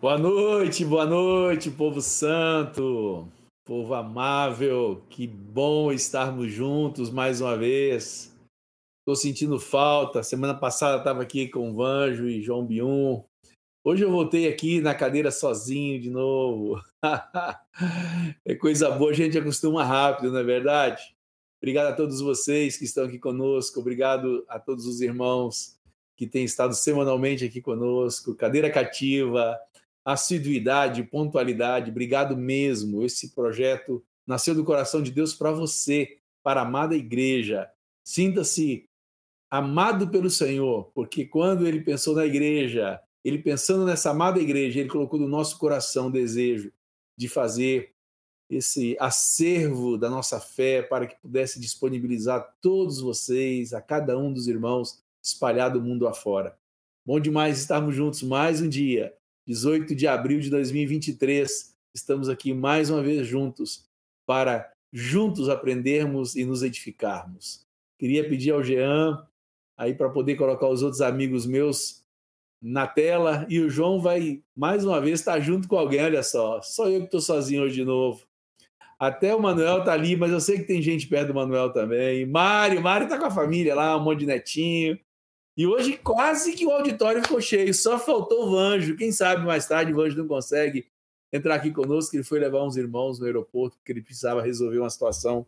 Boa noite, boa noite, povo santo, povo amável, que bom estarmos juntos mais uma vez. Estou sentindo falta. Semana passada estava aqui com o Vanjo e João Bium. Hoje eu voltei aqui na cadeira sozinho de novo. é coisa boa, a gente acostuma rápido, não é verdade? Obrigado a todos vocês que estão aqui conosco, obrigado a todos os irmãos que têm estado semanalmente aqui conosco. Cadeira cativa, assiduidade, pontualidade. Obrigado mesmo. Esse projeto nasceu do coração de Deus para você, para a amada igreja. Sinta-se amado pelo Senhor, porque quando ele pensou na igreja, ele pensando nessa amada igreja, ele colocou no nosso coração o desejo de fazer esse acervo da nossa fé para que pudesse disponibilizar todos vocês, a cada um dos irmãos espalhado o mundo afora. Bom demais estarmos juntos mais um dia 18 de abril de 2023. Estamos aqui mais uma vez juntos para juntos aprendermos e nos edificarmos. Queria pedir ao Jean aí para poder colocar os outros amigos meus na tela e o João vai mais uma vez estar junto com alguém, olha só. Só eu que estou sozinho hoje de novo. Até o Manuel tá ali, mas eu sei que tem gente perto do Manuel também. Mário, Mário tá com a família lá, um monte de netinho. E hoje quase que o auditório ficou cheio, só faltou o Vanjo. Quem sabe mais tarde o Vanjo não consegue entrar aqui conosco, ele foi levar uns irmãos no aeroporto, porque ele precisava resolver uma situação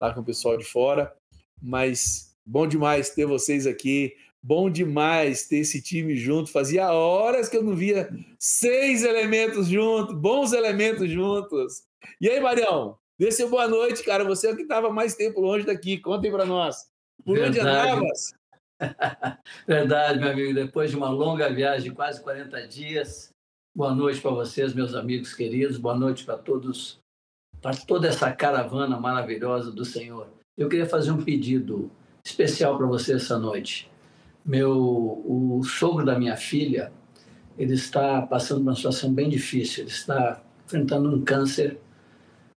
lá com o pessoal de fora. Mas bom demais ter vocês aqui, bom demais ter esse time junto. Fazia horas que eu não via seis elementos juntos, bons elementos juntos. E aí, Marião, dê seu boa noite, cara. Você é o que estava mais tempo longe daqui. Contem para nós. Por onde andavas? Verdade, meu amigo. Depois de uma longa viagem, quase 40 dias, boa noite para vocês, meus amigos queridos. Boa noite para todos, para toda essa caravana maravilhosa do Senhor. Eu queria fazer um pedido especial para você essa noite. Meu, o sogro da minha filha, ele está passando uma situação bem difícil. Ele está enfrentando um câncer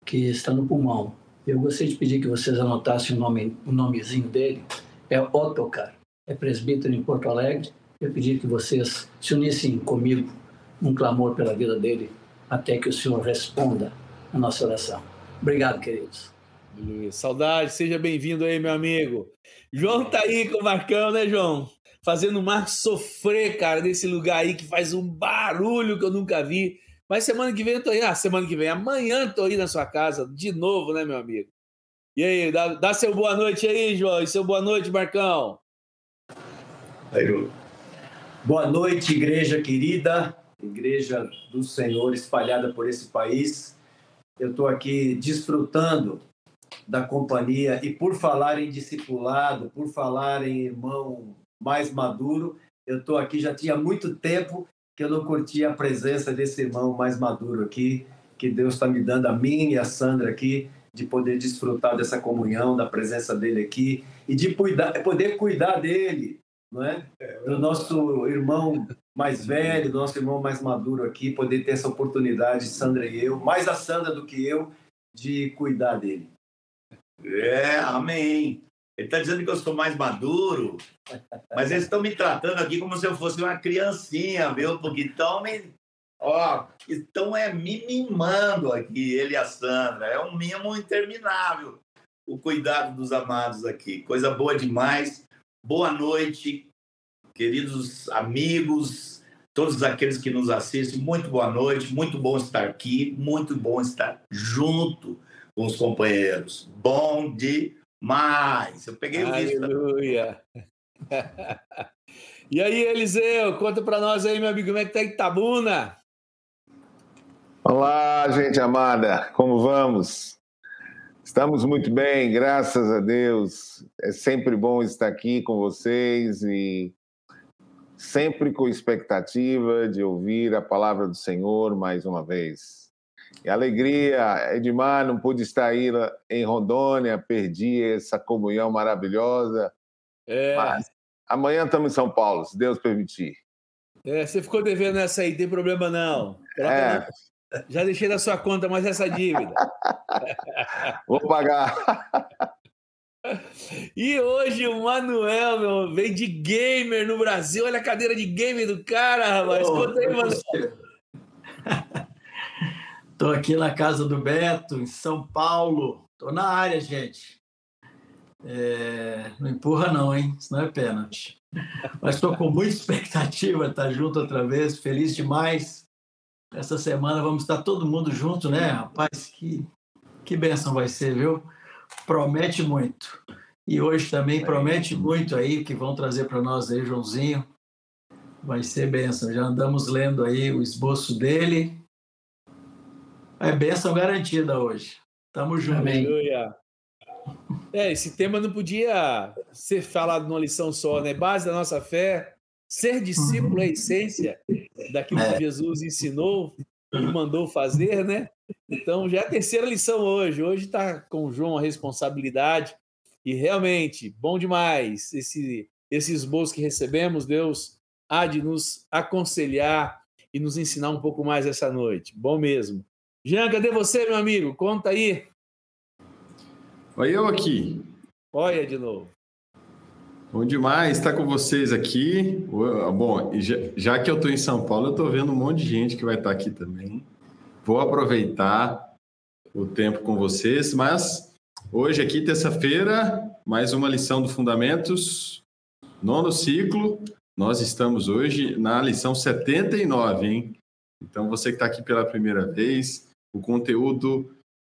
que está no pulmão. Eu gostaria de pedir que vocês anotassem o nome, o nomezinho dele. É Otocar é presbítero em Porto Alegre. Eu pedi que vocês se unissem comigo num clamor pela vida dele, até que o Senhor responda a nossa oração. Obrigado, queridos. Saudade, seja bem-vindo aí, meu amigo. João tá aí com o Marcão, né, João? Fazendo o Marcos sofrer, cara, nesse lugar aí que faz um barulho que eu nunca vi. Mas semana que vem eu tô aí. Ah, semana que vem, amanhã tô aí na sua casa, de novo, né, meu amigo? E aí, dá, dá seu boa noite aí, João. E seu boa noite, Marcão. Boa noite, igreja querida, igreja do Senhor espalhada por esse país. Eu estou aqui desfrutando da companhia e por falar em discipulado, por falar em irmão mais maduro, eu estou aqui já tinha muito tempo que eu não curtia a presença desse irmão mais maduro aqui, que Deus está me dando a mim e a Sandra aqui de poder desfrutar dessa comunhão, da presença dele aqui e de poder cuidar dele, não é? Do nosso irmão mais velho, do nosso irmão mais maduro aqui, poder ter essa oportunidade, Sandra e eu, mais a Sandra do que eu, de cuidar dele. É, amém. Ele está dizendo que eu sou mais maduro, mas eles estão me tratando aqui como se eu fosse uma criancinha, viu? Porque estão me. Ó, estão é me mimando aqui, ele e a Sandra. É um mimo interminável o cuidado dos amados aqui. Coisa boa demais. Boa noite, queridos amigos, todos aqueles que nos assistem. Muito boa noite, muito bom estar aqui, muito bom estar junto com os companheiros. Bom demais. Eu peguei o. Aleluia. e aí, Eliseu, conta para nós aí, meu amigo, como é que tá Itabuna? Olá, gente amada, como vamos? Estamos muito bem, graças a Deus. É sempre bom estar aqui com vocês e sempre com expectativa de ouvir a palavra do Senhor mais uma vez. E alegria, Edmar, não pude estar aí em Rondônia, perdi essa comunhão maravilhosa. É. Mas amanhã estamos em São Paulo, se Deus permitir. É, você ficou devendo essa aí, tem problema não. é. Já deixei na sua conta mais essa dívida. Vou pagar. E hoje o Manuel, meu, vem de gamer no Brasil. Olha a cadeira de gamer do cara, rapaz. Oh, Conta aí, Manuel. Estou aqui na casa do Beto, em São Paulo. Estou na área, gente. É... Não empurra não, hein? Senão é pênalti. Mas estou com muita expectativa de estar junto outra vez. Feliz demais. Essa semana vamos estar todo mundo junto, né? Rapaz, que, que bênção vai ser, viu? Promete muito. E hoje também promete muito aí que vão trazer para nós aí, Joãozinho. Vai ser bênção. Já andamos lendo aí o esboço dele é bênção garantida hoje. Tamo junto. Aleluia. É, esse tema não podia ser falado numa lição só, né? Base da nossa fé, ser discípulo é a essência daquilo que é. Jesus ensinou e mandou fazer, né? Então já é a terceira lição hoje. Hoje está com o João a responsabilidade e realmente bom demais esse esse esboço que recebemos. Deus há de nos aconselhar e nos ensinar um pouco mais essa noite. Bom mesmo. Jean, cadê você, meu amigo? Conta aí. Oi, eu aqui. Olha de novo. Bom demais estar com vocês aqui. Bom, já, que eu estou em São Paulo, eu estou vendo um monte de gente que vai estar aqui também. Vou aproveitar o tempo com vocês, mas hoje aqui, terça-feira, mais uma lição do Fundamentos, nono ciclo. Nós estamos hoje na lição 79, hein? Então, você que está aqui pela primeira vez, o conteúdo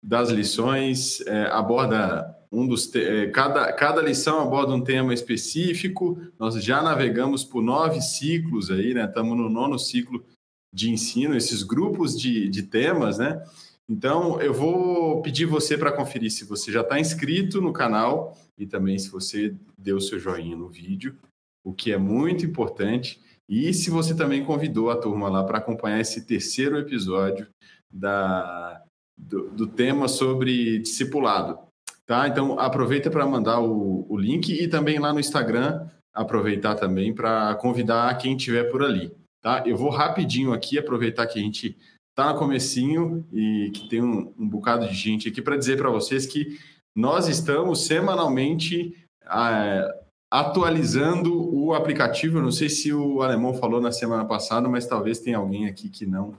das lições é, aborda um dos é, cada, cada lição aborda um tema específico. Nós já navegamos por nove ciclos aí, né? Estamos no nono ciclo de ensino, esses grupos de, de temas, né? Então, eu vou pedir você para conferir se você já está inscrito no canal e também se você deu seu joinha no vídeo, o que é muito importante. E se você também convidou a turma lá para acompanhar esse terceiro episódio da, do, do tema sobre discipulado. Tá? Então, aproveita para mandar o, o link e também lá no Instagram, aproveitar também para convidar quem estiver por ali. Tá? Eu vou rapidinho aqui aproveitar que a gente está no comecinho e que tem um, um bocado de gente aqui para dizer para vocês que nós estamos semanalmente é, atualizando o aplicativo. Eu não sei se o alemão falou na semana passada, mas talvez tenha alguém aqui que não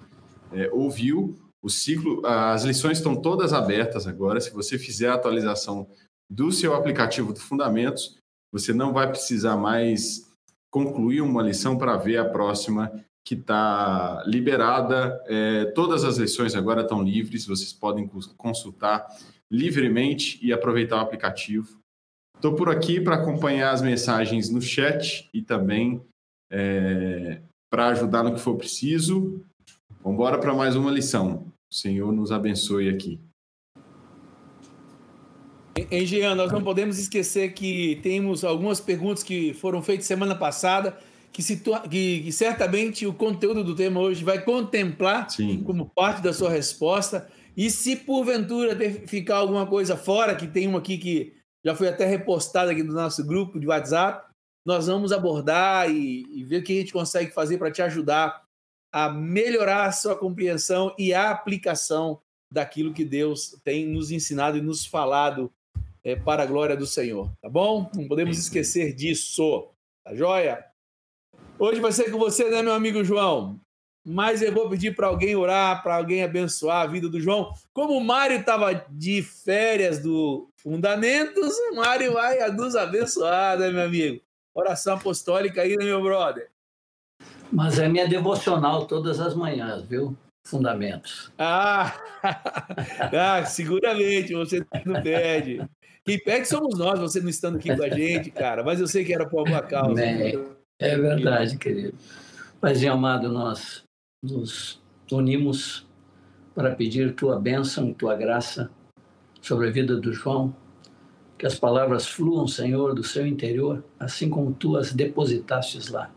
é, ouviu. O ciclo, as lições estão todas abertas agora. Se você fizer a atualização do seu aplicativo de Fundamentos, você não vai precisar mais concluir uma lição para ver a próxima que está liberada. É, todas as lições agora estão livres, vocês podem consultar livremente e aproveitar o aplicativo. Estou por aqui para acompanhar as mensagens no chat e também é, para ajudar no que for preciso. Vamos embora para mais uma lição. O Senhor nos abençoe aqui. Jean, nós não podemos esquecer que temos algumas perguntas que foram feitas semana passada, que, situa que, que certamente o conteúdo do tema hoje vai contemplar Sim. como parte da sua resposta. E se porventura ficar alguma coisa fora, que tem uma aqui que já foi até repostada aqui no nosso grupo de WhatsApp, nós vamos abordar e, e ver o que a gente consegue fazer para te ajudar a melhorar a sua compreensão e a aplicação daquilo que Deus tem nos ensinado e nos falado é, para a glória do Senhor, tá bom? Não podemos esquecer disso, tá joia? Hoje vai ser com você, né, meu amigo João? Mas eu vou pedir para alguém orar, para alguém abençoar a vida do João. Como o Mário estava de férias do Fundamentos, o Mário vai nos abençoar, né, meu amigo? Oração apostólica aí, né, meu brother? Mas é minha devocional todas as manhãs, viu? Fundamentos. Ah, ah seguramente, você não perde. Quem pede somos nós, você não estando aqui com a gente, cara. Mas eu sei que era por alguma causa. É, é verdade, querido. Paizinho amado, nós nos unimos para pedir tua bênção, tua graça sobre a vida do João. Que as palavras fluam, Senhor, do seu interior, assim como tu as depositastes lá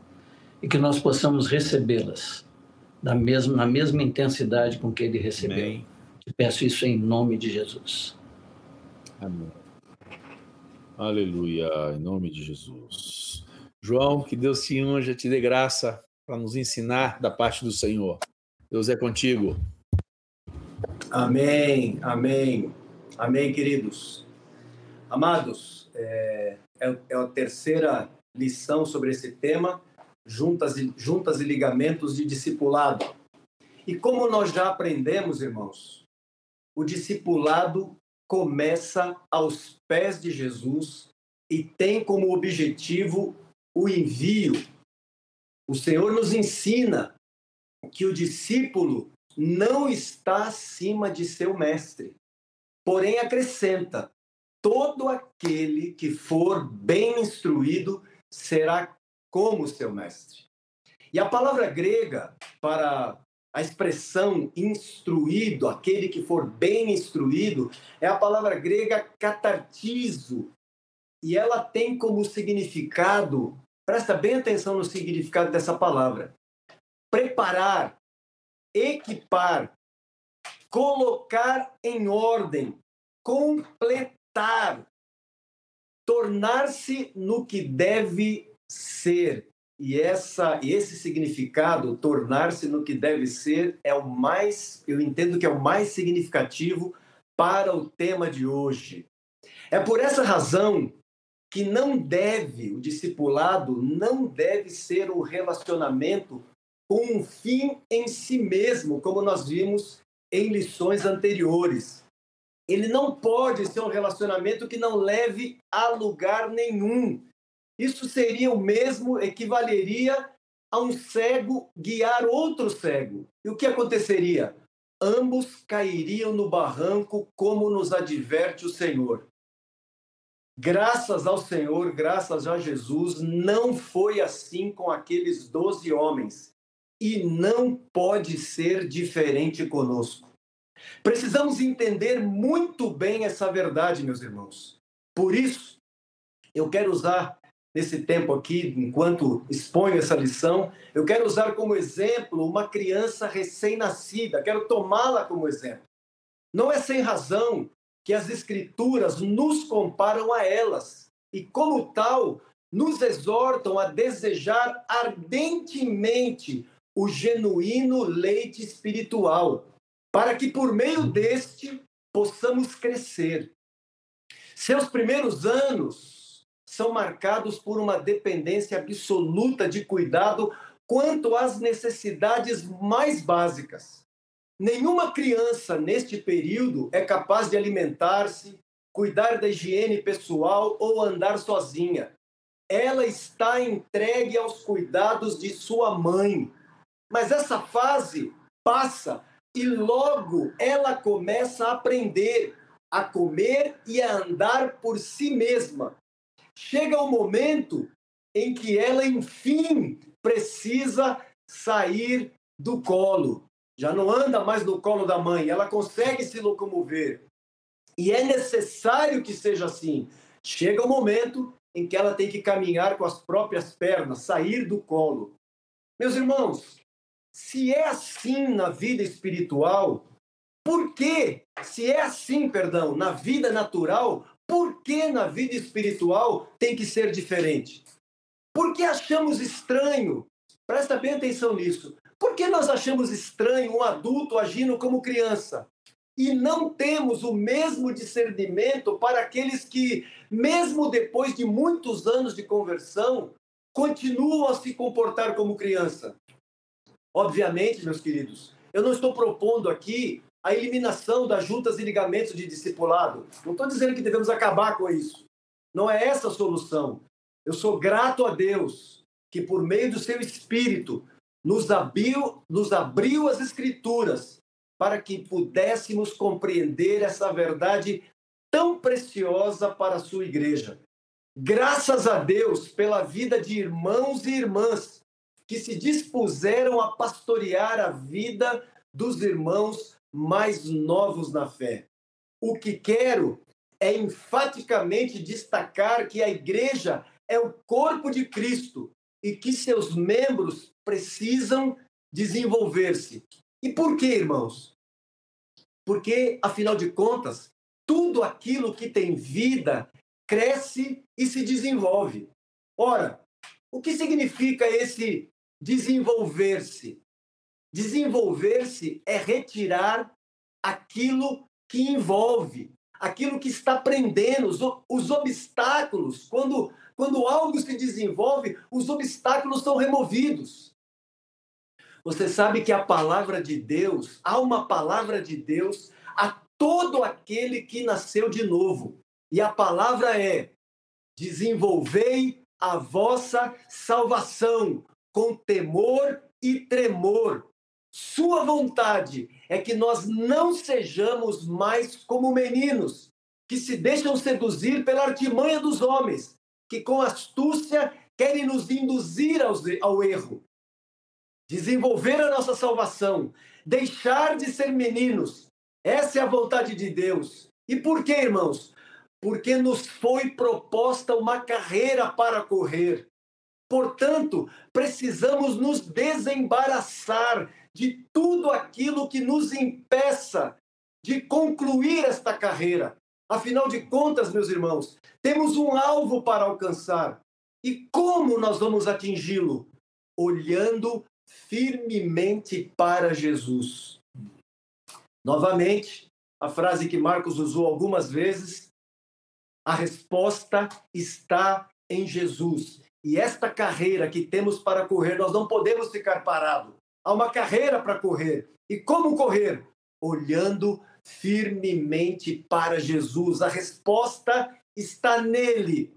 e que nós possamos recebê-las na mesma, na mesma intensidade com que ele recebeu. Amém. peço isso em nome de Jesus. Amém. Aleluia, em nome de Jesus. João, que Deus te unja, te dê graça para nos ensinar da parte do Senhor. Deus é contigo. Amém, amém, amém, queridos. Amados, é, é, é a terceira lição sobre esse tema juntas e, juntas e ligamentos de discipulado. E como nós já aprendemos, irmãos, o discipulado começa aos pés de Jesus e tem como objetivo o envio. O Senhor nos ensina que o discípulo não está acima de seu mestre. Porém, acrescenta: todo aquele que for bem instruído será como seu mestre. E a palavra grega para a expressão instruído, aquele que for bem instruído, é a palavra grega catartizo. E ela tem como significado, presta bem atenção no significado dessa palavra: preparar, equipar, colocar em ordem, completar, tornar-se no que deve ser. E essa esse significado, tornar-se no que deve ser, é o mais, eu entendo que é o mais significativo para o tema de hoje. É por essa razão que não deve, o discipulado não deve ser um relacionamento com um fim em si mesmo, como nós vimos em lições anteriores. Ele não pode ser um relacionamento que não leve a lugar nenhum. Isso seria o mesmo, equivaleria a um cego guiar outro cego. E o que aconteceria? Ambos cairiam no barranco, como nos adverte o Senhor. Graças ao Senhor, graças a Jesus, não foi assim com aqueles doze homens e não pode ser diferente conosco. Precisamos entender muito bem essa verdade, meus irmãos. Por isso, eu quero usar nesse tempo aqui, enquanto exponho essa lição, eu quero usar como exemplo uma criança recém-nascida, quero tomá-la como exemplo. Não é sem razão que as Escrituras nos comparam a elas e, como tal, nos exortam a desejar ardentemente o genuíno leite espiritual, para que por meio deste possamos crescer. Seus primeiros anos são marcados por uma dependência absoluta de cuidado quanto às necessidades mais básicas. Nenhuma criança neste período é capaz de alimentar-se, cuidar da higiene pessoal ou andar sozinha. Ela está entregue aos cuidados de sua mãe, mas essa fase passa e logo ela começa a aprender a comer e a andar por si mesma. Chega o momento em que ela, enfim, precisa sair do colo. Já não anda mais no colo da mãe, ela consegue se locomover. E é necessário que seja assim. Chega o momento em que ela tem que caminhar com as próprias pernas, sair do colo. Meus irmãos, se é assim na vida espiritual, por que, se é assim, perdão, na vida natural, por que na vida espiritual tem que ser diferente? Por que achamos estranho? Presta bem atenção nisso. Por que nós achamos estranho um adulto agindo como criança? E não temos o mesmo discernimento para aqueles que, mesmo depois de muitos anos de conversão, continuam a se comportar como criança. Obviamente, meus queridos, eu não estou propondo aqui a eliminação das juntas e ligamentos de discipulado. Não estou dizendo que devemos acabar com isso. Não é essa a solução. Eu sou grato a Deus que, por meio do seu Espírito, nos abriu, nos abriu as Escrituras para que pudéssemos compreender essa verdade tão preciosa para a sua igreja. Graças a Deus pela vida de irmãos e irmãs que se dispuseram a pastorear a vida dos irmãos mais novos na fé. O que quero é enfaticamente destacar que a igreja é o corpo de Cristo e que seus membros precisam desenvolver-se. E por quê, irmãos? Porque, afinal de contas, tudo aquilo que tem vida cresce e se desenvolve. Ora, o que significa esse desenvolver-se. Desenvolver-se é retirar aquilo que envolve, aquilo que está prendendo, os, os obstáculos. Quando, quando algo se desenvolve, os obstáculos são removidos. Você sabe que a palavra de Deus, há uma palavra de Deus a todo aquele que nasceu de novo. E a palavra é: desenvolvei a vossa salvação com temor e tremor. Sua vontade é que nós não sejamos mais como meninos, que se deixam seduzir pela artimanha dos homens, que com astúcia querem nos induzir ao erro. Desenvolver a nossa salvação, deixar de ser meninos, essa é a vontade de Deus. E por quê, irmãos? Porque nos foi proposta uma carreira para correr. Portanto, precisamos nos desembaraçar de tudo aquilo que nos impeça de concluir esta carreira. Afinal de contas, meus irmãos, temos um alvo para alcançar. E como nós vamos atingi-lo? Olhando firmemente para Jesus. Novamente, a frase que Marcos usou algumas vezes, a resposta está em Jesus. E esta carreira que temos para correr, nós não podemos ficar parados. Há uma carreira para correr. E como correr? Olhando firmemente para Jesus. A resposta está nele.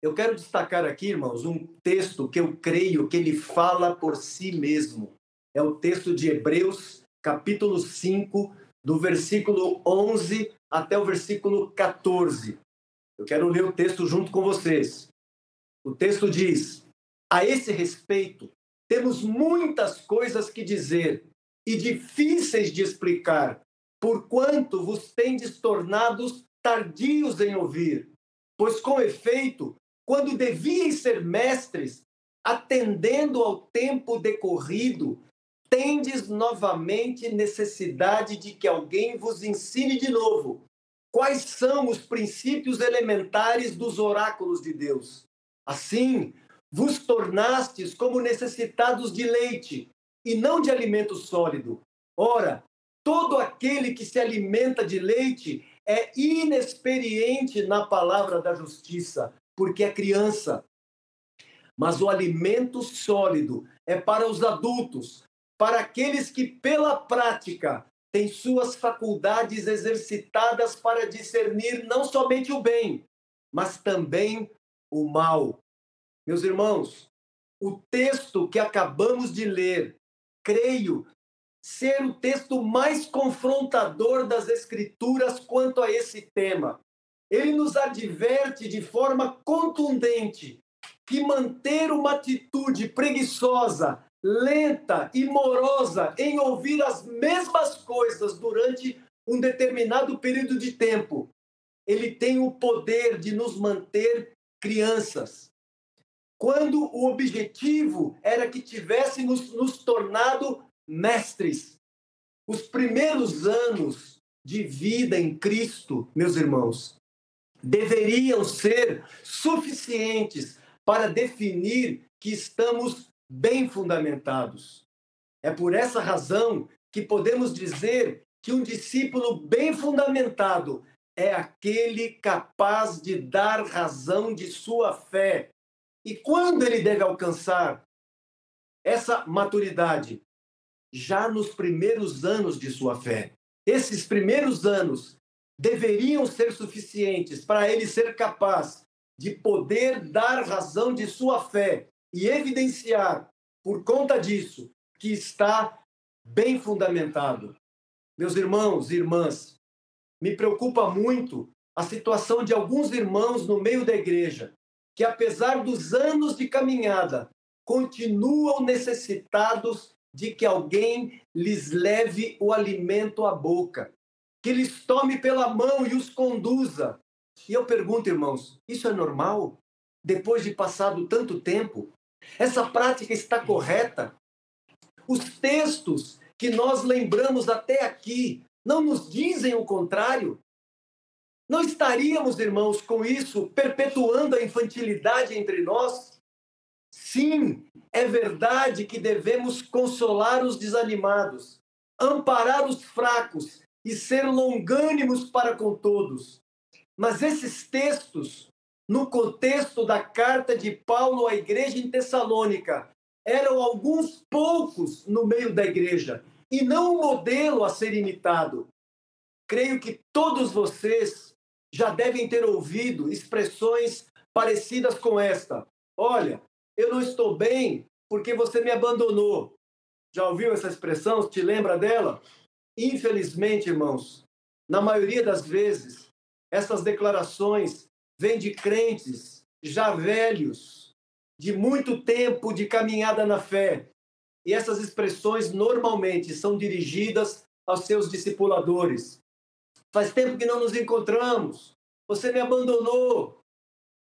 Eu quero destacar aqui, irmãos, um texto que eu creio que ele fala por si mesmo. É o texto de Hebreus, capítulo 5, do versículo 11 até o versículo 14. Eu quero ler o texto junto com vocês. O texto diz: A esse respeito, temos muitas coisas que dizer e difíceis de explicar, porquanto vos tendes tornados tardios em ouvir. Pois, com efeito, quando devíeis ser mestres, atendendo ao tempo decorrido, tendes novamente necessidade de que alguém vos ensine de novo quais são os princípios elementares dos oráculos de Deus. Assim, vos tornastes como necessitados de leite e não de alimento sólido. Ora, todo aquele que se alimenta de leite é inexperiente na palavra da justiça, porque é criança. Mas o alimento sólido é para os adultos, para aqueles que, pela prática, têm suas faculdades exercitadas para discernir não somente o bem, mas também o mal. Meus irmãos, o texto que acabamos de ler, creio ser o texto mais confrontador das Escrituras quanto a esse tema. Ele nos adverte de forma contundente que manter uma atitude preguiçosa, lenta e morosa em ouvir as mesmas coisas durante um determinado período de tempo, ele tem o poder de nos manter crianças. Quando o objetivo era que tivéssemos nos tornado mestres. Os primeiros anos de vida em Cristo, meus irmãos, deveriam ser suficientes para definir que estamos bem fundamentados. É por essa razão que podemos dizer que um discípulo bem fundamentado é aquele capaz de dar razão de sua fé. E quando ele deve alcançar essa maturidade? Já nos primeiros anos de sua fé. Esses primeiros anos deveriam ser suficientes para ele ser capaz de poder dar razão de sua fé e evidenciar, por conta disso, que está bem fundamentado. Meus irmãos e irmãs, me preocupa muito a situação de alguns irmãos no meio da igreja, que apesar dos anos de caminhada, continuam necessitados de que alguém lhes leve o alimento à boca, que lhes tome pela mão e os conduza. E eu pergunto, irmãos, isso é normal? Depois de passado tanto tempo? Essa prática está correta? Os textos que nós lembramos até aqui não nos dizem o contrário? Não estaríamos, irmãos, com isso perpetuando a infantilidade entre nós? Sim, é verdade que devemos consolar os desanimados, amparar os fracos e ser longânimos para com todos. Mas esses textos no contexto da carta de Paulo à igreja em Tessalônica, eram alguns poucos no meio da igreja e não um modelo a ser imitado. Creio que todos vocês já devem ter ouvido expressões parecidas com esta. Olha, eu não estou bem porque você me abandonou. Já ouviu essa expressão? Te lembra dela? Infelizmente, irmãos, na maioria das vezes, essas declarações vêm de crentes já velhos, de muito tempo de caminhada na fé. E essas expressões normalmente são dirigidas aos seus discipuladores. Faz tempo que não nos encontramos. Você me abandonou.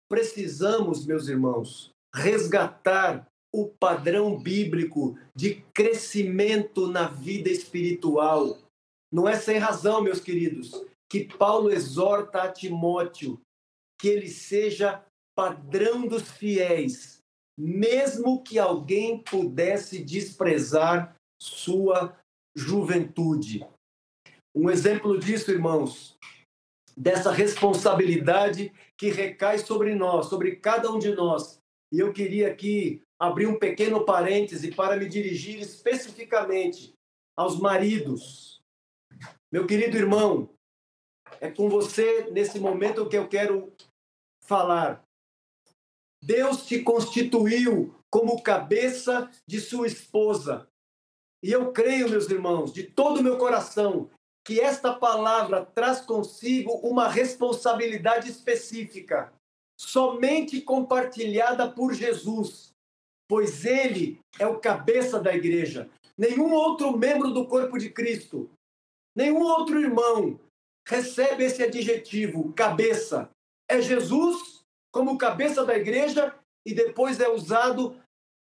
Precisamos, meus irmãos, resgatar o padrão bíblico de crescimento na vida espiritual. Não é sem razão, meus queridos, que Paulo exorta a Timóteo que ele seja padrão dos fiéis, mesmo que alguém pudesse desprezar sua juventude. Um exemplo disso, irmãos, dessa responsabilidade que recai sobre nós, sobre cada um de nós. E eu queria aqui abrir um pequeno parêntese para me dirigir especificamente aos maridos. Meu querido irmão, é com você nesse momento que eu quero falar. Deus te constituiu como cabeça de sua esposa. E eu creio, meus irmãos, de todo o meu coração, que esta palavra traz consigo uma responsabilidade específica, somente compartilhada por Jesus pois ele é o cabeça da igreja. Nenhum outro membro do corpo de Cristo, nenhum outro irmão recebe esse adjetivo, cabeça. É Jesus como cabeça da igreja e depois é usado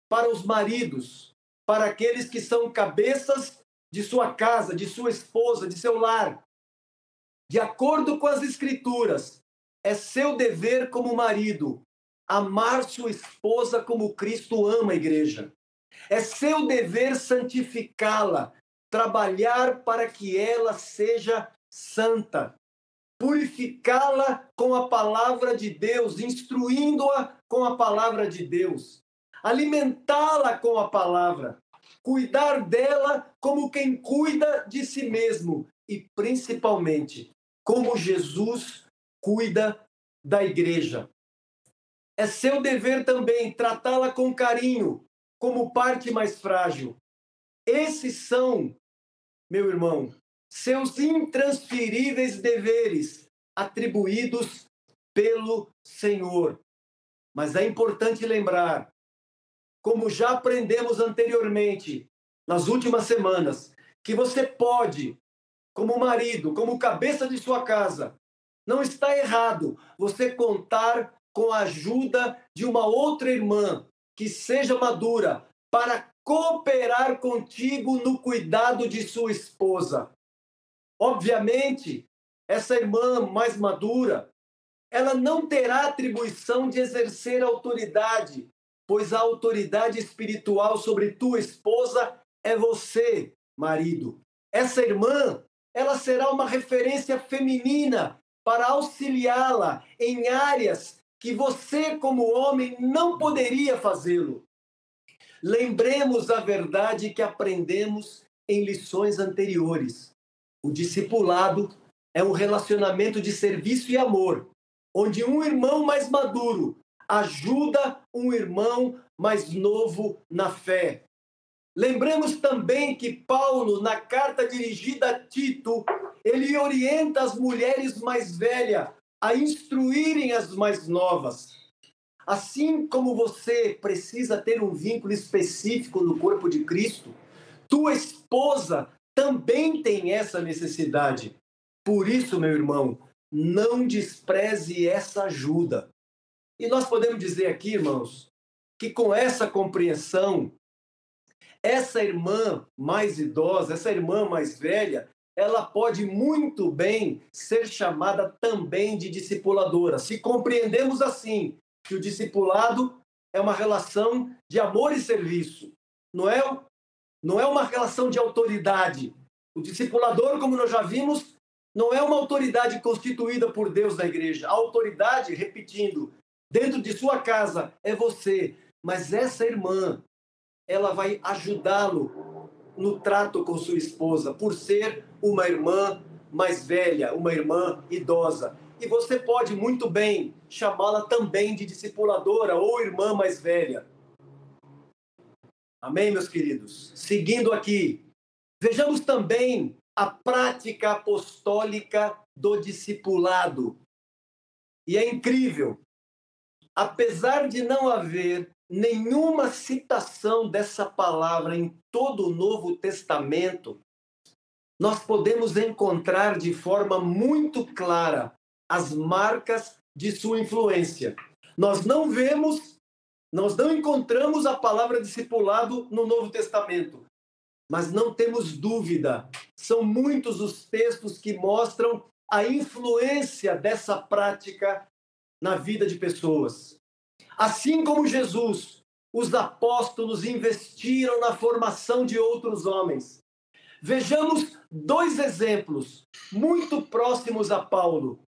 para os maridos, para aqueles que são cabeças de sua casa, de sua esposa, de seu lar. De acordo com as Escrituras, é seu dever como marido amar sua esposa como Cristo ama a igreja. É seu dever santificá-la, trabalhar para que ela seja santa, purificá-la com a palavra de Deus, instruindo-a com a palavra de Deus, alimentá-la com a palavra, cuidar dela como quem cuida de si mesmo e principalmente como Jesus cuida da igreja. É seu dever também tratá-la com carinho, como parte mais frágil. Esses são, meu irmão, seus intransferíveis deveres atribuídos pelo Senhor. Mas é importante lembrar, como já aprendemos anteriormente, nas últimas semanas, que você pode, como marido, como cabeça de sua casa, não está errado você contar com a ajuda de uma outra irmã que seja madura para cooperar contigo no cuidado de sua esposa. Obviamente, essa irmã mais madura, ela não terá atribuição de exercer autoridade, pois a autoridade espiritual sobre tua esposa é você, marido. Essa irmã, ela será uma referência feminina para auxiliá-la em áreas que você, como homem, não poderia fazê-lo. Lembremos a verdade que aprendemos em lições anteriores. O discipulado é um relacionamento de serviço e amor, onde um irmão mais maduro ajuda um irmão mais novo na fé. Lembremos também que Paulo, na carta dirigida a Tito, ele orienta as mulheres mais velhas a instruírem as mais novas. Assim como você precisa ter um vínculo específico no corpo de Cristo, tua esposa também tem essa necessidade. Por isso, meu irmão, não despreze essa ajuda. E nós podemos dizer aqui, irmãos, que com essa compreensão, essa irmã mais idosa, essa irmã mais velha, ela pode muito bem ser chamada também de discipuladora. Se compreendemos assim que o discipulado é uma relação de amor e serviço, não é, não é uma relação de autoridade. O discipulador, como nós já vimos, não é uma autoridade constituída por Deus na igreja. A autoridade, repetindo, dentro de sua casa é você. Mas essa irmã, ela vai ajudá-lo no trato com sua esposa, por ser uma irmã mais velha, uma irmã idosa. E você pode muito bem chamá-la também de discipuladora ou irmã mais velha. Amém, meus queridos? Seguindo aqui, vejamos também a prática apostólica do discipulado. E é incrível, apesar de não haver nenhuma citação dessa palavra em todo o Novo Testamento, nós podemos encontrar de forma muito clara as marcas de sua influência. Nós não vemos, nós não encontramos a palavra discipulado no Novo Testamento, mas não temos dúvida, são muitos os textos que mostram a influência dessa prática na vida de pessoas. Assim como Jesus, os apóstolos investiram na formação de outros homens. Vejamos dois exemplos muito próximos a Paulo.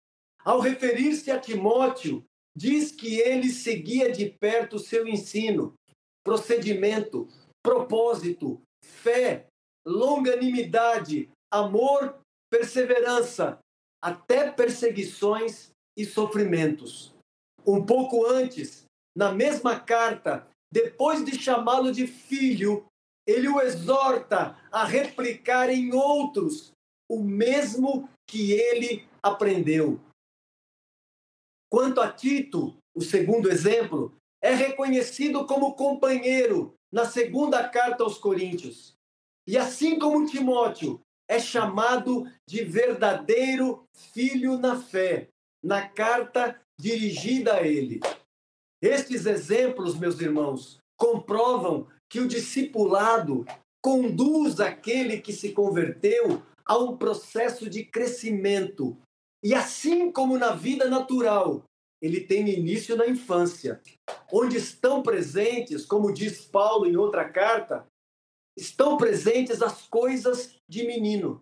Ao referir-se a Timóteo, diz que ele seguia de perto seu ensino, procedimento, propósito, fé, longanimidade, amor, perseverança, até perseguições e sofrimentos. Um pouco antes, na mesma carta, depois de chamá-lo de filho, ele o exorta a replicar em outros o mesmo que ele aprendeu. Quanto a Tito, o segundo exemplo, é reconhecido como companheiro na segunda carta aos Coríntios. E assim como Timóteo, é chamado de verdadeiro filho na fé, na carta dirigida a ele. Estes exemplos, meus irmãos, comprovam que o discipulado conduz aquele que se converteu a um processo de crescimento. E assim como na vida natural, ele tem início na infância, onde estão presentes, como diz Paulo em outra carta, estão presentes as coisas de menino.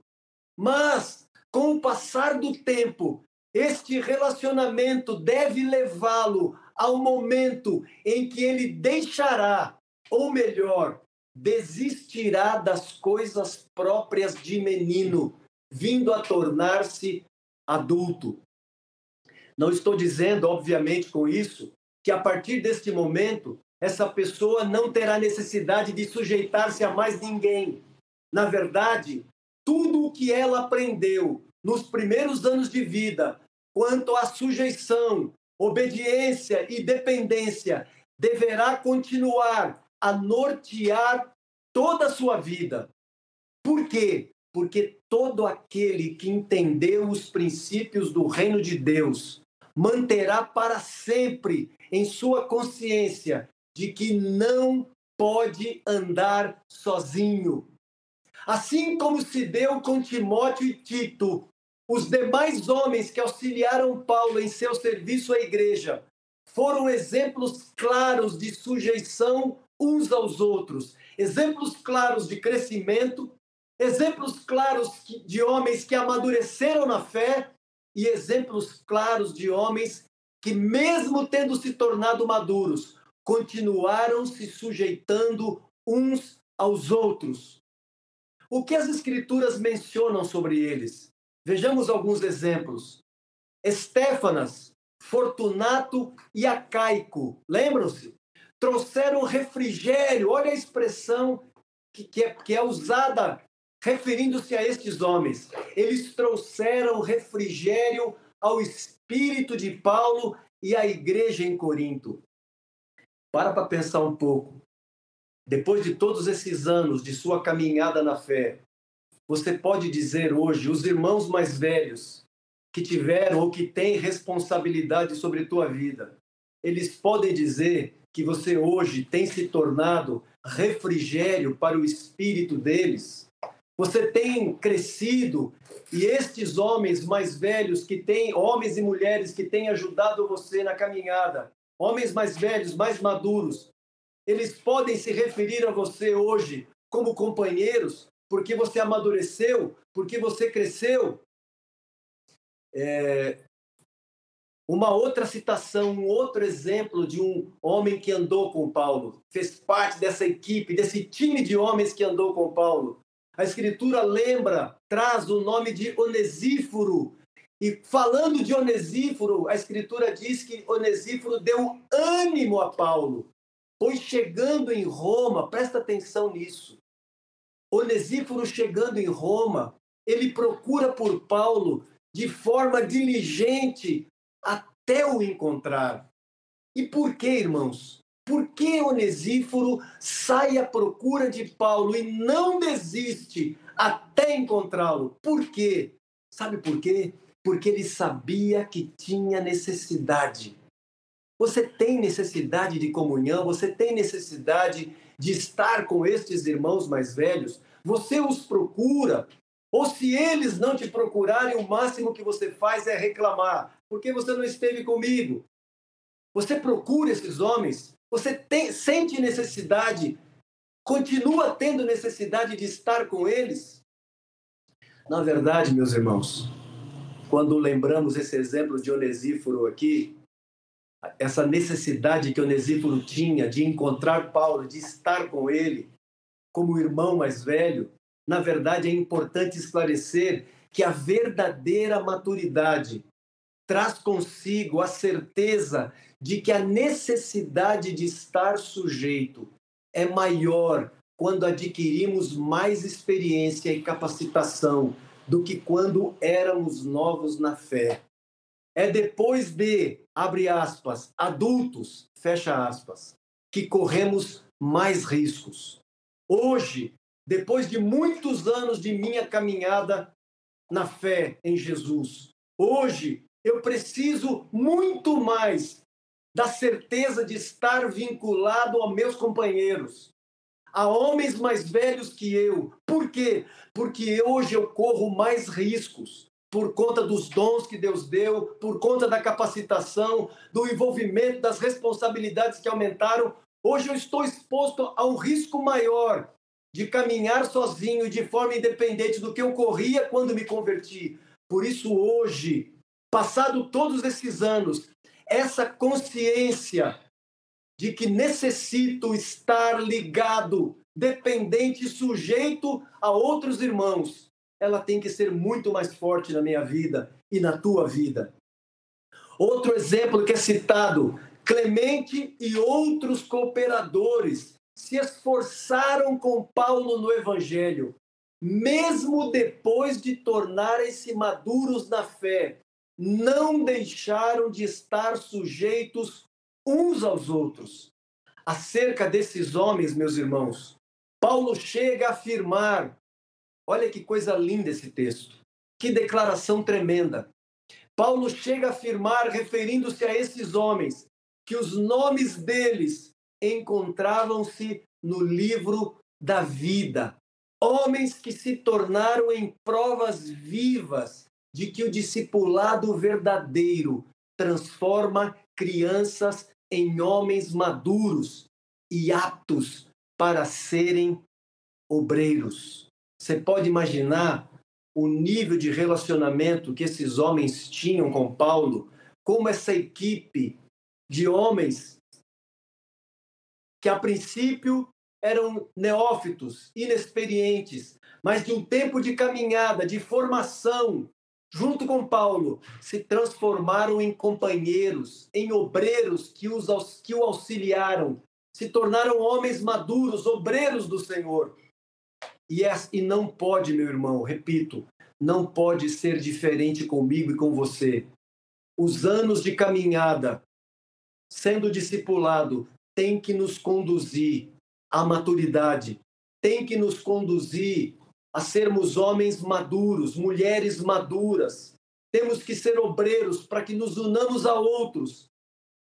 Mas, com o passar do tempo, este relacionamento deve levá-lo ao momento em que ele deixará, ou melhor, desistirá das coisas próprias de menino, vindo a tornar-se adulto. Não estou dizendo, obviamente, com isso, que a partir deste momento essa pessoa não terá necessidade de sujeitar-se a mais ninguém. Na verdade, tudo o que ela aprendeu nos primeiros anos de vida, quanto à sujeição, obediência e dependência, deverá continuar a nortear toda a sua vida. Por quê? Porque todo aquele que entendeu os princípios do reino de Deus manterá para sempre em sua consciência de que não pode andar sozinho. Assim como se deu com Timóteo e Tito, os demais homens que auxiliaram Paulo em seu serviço à igreja foram exemplos claros de sujeição uns aos outros, exemplos claros de crescimento, exemplos claros de homens que amadureceram na fé e exemplos claros de homens que, mesmo tendo se tornado maduros, continuaram se sujeitando uns aos outros. O que as Escrituras mencionam sobre eles? Vejamos alguns exemplos. Estéfanas, Fortunato e Acaico, lembram-se? Trouxeram refrigério, olha a expressão que, que, é, que é usada referindo-se a estes homens. Eles trouxeram refrigério ao espírito de Paulo e à igreja em Corinto. Para para pensar um pouco. Depois de todos esses anos de sua caminhada na fé, você pode dizer hoje, os irmãos mais velhos que tiveram ou que têm responsabilidade sobre tua vida, eles podem dizer que você hoje tem se tornado refrigério para o espírito deles. Você tem crescido e estes homens mais velhos que têm, homens e mulheres que têm ajudado você na caminhada, homens mais velhos, mais maduros, eles podem se referir a você hoje como companheiros, porque você amadureceu, porque você cresceu. É... Uma outra citação, um outro exemplo de um homem que andou com Paulo, fez parte dessa equipe, desse time de homens que andou com Paulo. A Escritura lembra, traz o nome de Onesíforo. E falando de Onesíforo, a Escritura diz que Onesíforo deu ânimo a Paulo, pois chegando em Roma, presta atenção nisso. Onesíforo chegando em Roma, ele procura por Paulo de forma diligente até o encontrar. E por que, irmãos? Por que Onesíforo sai à procura de Paulo e não desiste até encontrá-lo? Por quê? Sabe por quê? Porque ele sabia que tinha necessidade. Você tem necessidade de comunhão, você tem necessidade de estar com estes irmãos mais velhos, você os procura, ou se eles não te procurarem, o máximo que você faz é reclamar, porque você não esteve comigo. Você procura esses homens, você tem, sente necessidade, continua tendo necessidade de estar com eles. Na verdade, meus irmãos, quando lembramos esse exemplo de Onesíforo aqui, essa necessidade que Onesíforo tinha de encontrar Paulo, de estar com ele, como irmão mais velho, na verdade, é importante esclarecer que a verdadeira maturidade traz consigo a certeza de que a necessidade de estar sujeito é maior quando adquirimos mais experiência e capacitação do que quando éramos novos na fé. É depois de, abre aspas, adultos, fecha aspas, que corremos mais riscos. Hoje, depois de muitos anos de minha caminhada na fé em Jesus. Hoje, eu preciso muito mais da certeza de estar vinculado aos meus companheiros, a homens mais velhos que eu. Por quê? Porque hoje eu corro mais riscos por conta dos dons que Deus deu, por conta da capacitação, do envolvimento, das responsabilidades que aumentaram. Hoje eu estou exposto a um risco maior de caminhar sozinho de forma independente do que eu corria quando me converti. Por isso, hoje, passado todos esses anos, essa consciência de que necessito estar ligado, dependente, sujeito a outros irmãos, ela tem que ser muito mais forte na minha vida e na tua vida. Outro exemplo que é citado: Clemente e outros cooperadores se esforçaram com Paulo no Evangelho, mesmo depois de tornarem-se maduros na fé, não deixaram de estar sujeitos uns aos outros. Acerca desses homens, meus irmãos, Paulo chega a afirmar: olha que coisa linda esse texto, que declaração tremenda. Paulo chega a afirmar, referindo-se a esses homens, que os nomes deles encontravam-se no livro da vida. Homens que se tornaram em provas vivas de que o discipulado verdadeiro transforma crianças em homens maduros e aptos para serem obreiros. Você pode imaginar o nível de relacionamento que esses homens tinham com Paulo, como essa equipe de homens que a princípio eram neófitos, inexperientes, mas de um tempo de caminhada, de formação, junto com Paulo, se transformaram em companheiros, em obreiros que, os, que o auxiliaram, se tornaram homens maduros, obreiros do Senhor. E, é, e não pode, meu irmão, repito, não pode ser diferente comigo e com você. Os anos de caminhada, sendo discipulado, tem que nos conduzir à maturidade, tem que nos conduzir a sermos homens maduros, mulheres maduras. Temos que ser obreiros para que nos unamos a outros,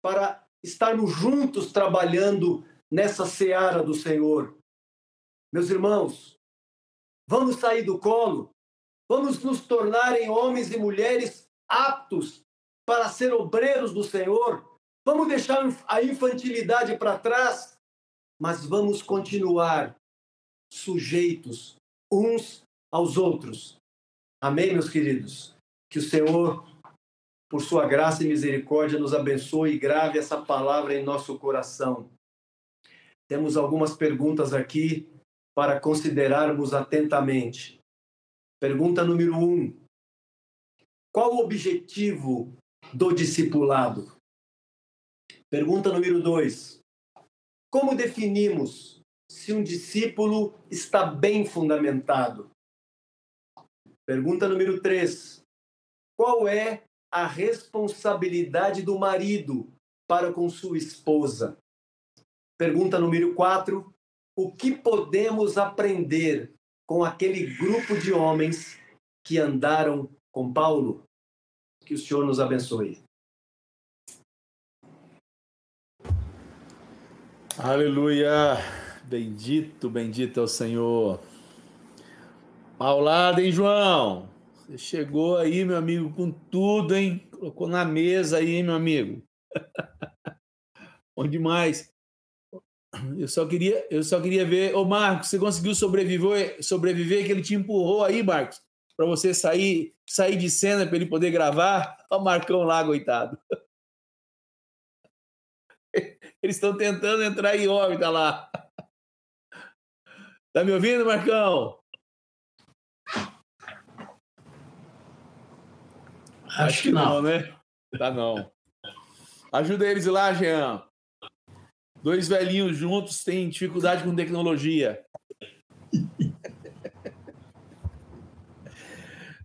para estarmos juntos trabalhando nessa seara do Senhor. Meus irmãos, vamos sair do colo, vamos nos tornar em homens e mulheres aptos para ser obreiros do Senhor, Vamos deixar a infantilidade para trás, mas vamos continuar sujeitos uns aos outros. Amém, meus queridos? Que o Senhor por sua graça e misericórdia, nos abençoe e grave essa palavra em nosso coração. Temos algumas perguntas aqui para considerarmos atentamente. Pergunta número um: Qual o objetivo do discipulado? Pergunta número dois: Como definimos se um discípulo está bem fundamentado? Pergunta número três: Qual é a responsabilidade do marido para com sua esposa? Pergunta número quatro: O que podemos aprender com aquele grupo de homens que andaram com Paulo? Que o Senhor nos abençoe. Aleluia! Bendito, bendito é o Senhor. Paulada, hein, João? Você chegou aí, meu amigo, com tudo, hein? Colocou na mesa aí, hein, meu amigo? Bom demais. Eu só queria, eu só queria ver, ô Marcos, você conseguiu sobreviver, sobreviver que ele te empurrou aí, Marcos, para você sair, sair de cena para ele poder gravar? Ó, o Marcão lá, coitado. Eles estão tentando entrar em órbita lá. Tá me ouvindo, Marcão? Acho, Acho que não. não, né? Tá não. Ajuda eles lá, Jean. Dois velhinhos juntos têm dificuldade com tecnologia.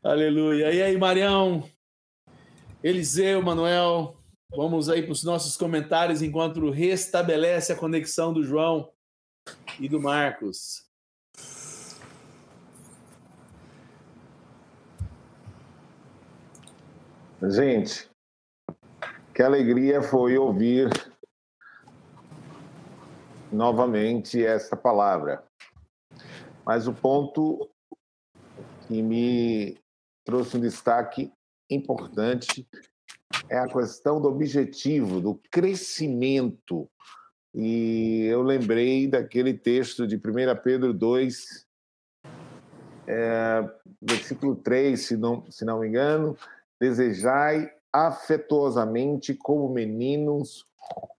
Aleluia. E aí, Marião? Eliseu, Manuel, vamos aí para os nossos comentários enquanto restabelece a conexão do João e do Marcos. Gente, que alegria foi ouvir novamente essa palavra. Mas o ponto que me trouxe um destaque importante é a questão do objetivo, do crescimento. E eu lembrei daquele texto de 1 Pedro 2, é, versículo 3, se não, se não me engano, desejai afetuosamente como meninos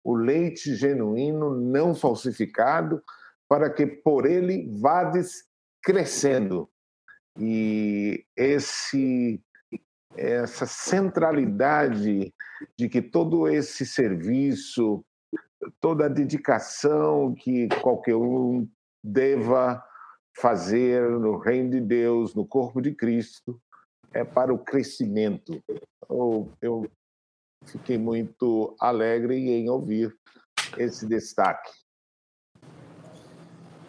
o leite genuíno, não falsificado, para que por ele vades crescendo. E esse essa centralidade de que todo esse serviço, toda a dedicação que qualquer um deva fazer no reino de Deus, no corpo de Cristo, é para o crescimento. Eu, eu fiquei muito alegre em ouvir esse destaque.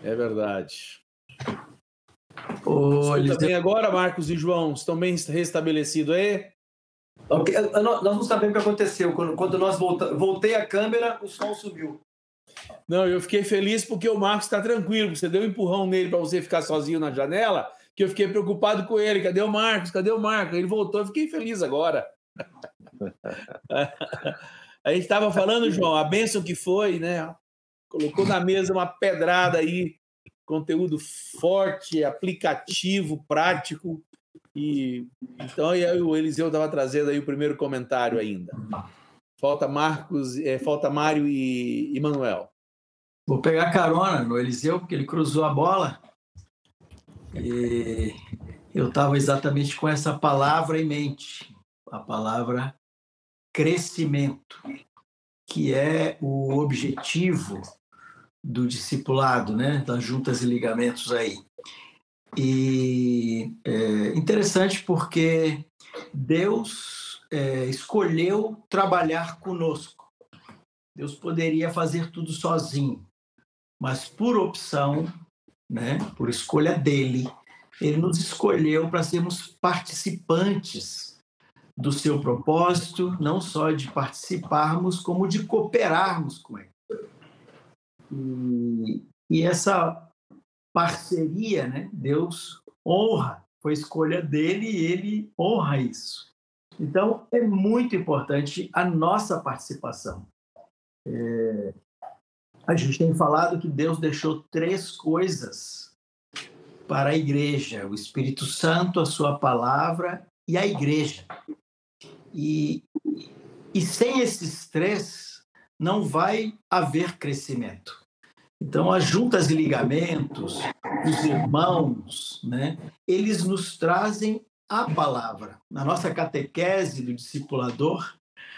É verdade. Ô, bem agora, Marcos e João? Estão bem restabelecidos aí? Okay. Nós não sabemos o que aconteceu. Quando, quando nós volta, voltei a câmera, o som subiu. Não, eu fiquei feliz porque o Marcos está tranquilo. Você deu um empurrão nele para você ficar sozinho na janela, que eu fiquei preocupado com ele. Cadê o Marcos? Cadê o Marcos? Ele voltou, eu fiquei feliz agora. a gente estava falando, João, a bênção que foi, né? Colocou na mesa uma pedrada aí, conteúdo forte, aplicativo, prático. E então aí o Eliseu estava trazendo aí o primeiro comentário ainda. Falta Marcos, é, falta Mário e, e Manuel. Vou pegar carona no Eliseu, porque ele cruzou a bola. E eu estava exatamente com essa palavra em mente a palavra crescimento, que é o objetivo do discipulado, né, das juntas e ligamentos aí. E é interessante porque Deus é, escolheu trabalhar conosco. Deus poderia fazer tudo sozinho, mas por opção, né, por escolha dele, ele nos escolheu para sermos participantes do seu propósito, não só de participarmos, como de cooperarmos com ele. E, e essa parceria, né? Deus honra, foi escolha dele e ele honra isso. Então, é muito importante a nossa participação. É, a gente tem falado que Deus deixou três coisas para a igreja: o Espírito Santo, a sua palavra e a igreja. E E sem esses três, não vai haver crescimento. Então, as juntas e ligamentos, os irmãos, né, eles nos trazem a palavra. Na nossa catequese do discipulador,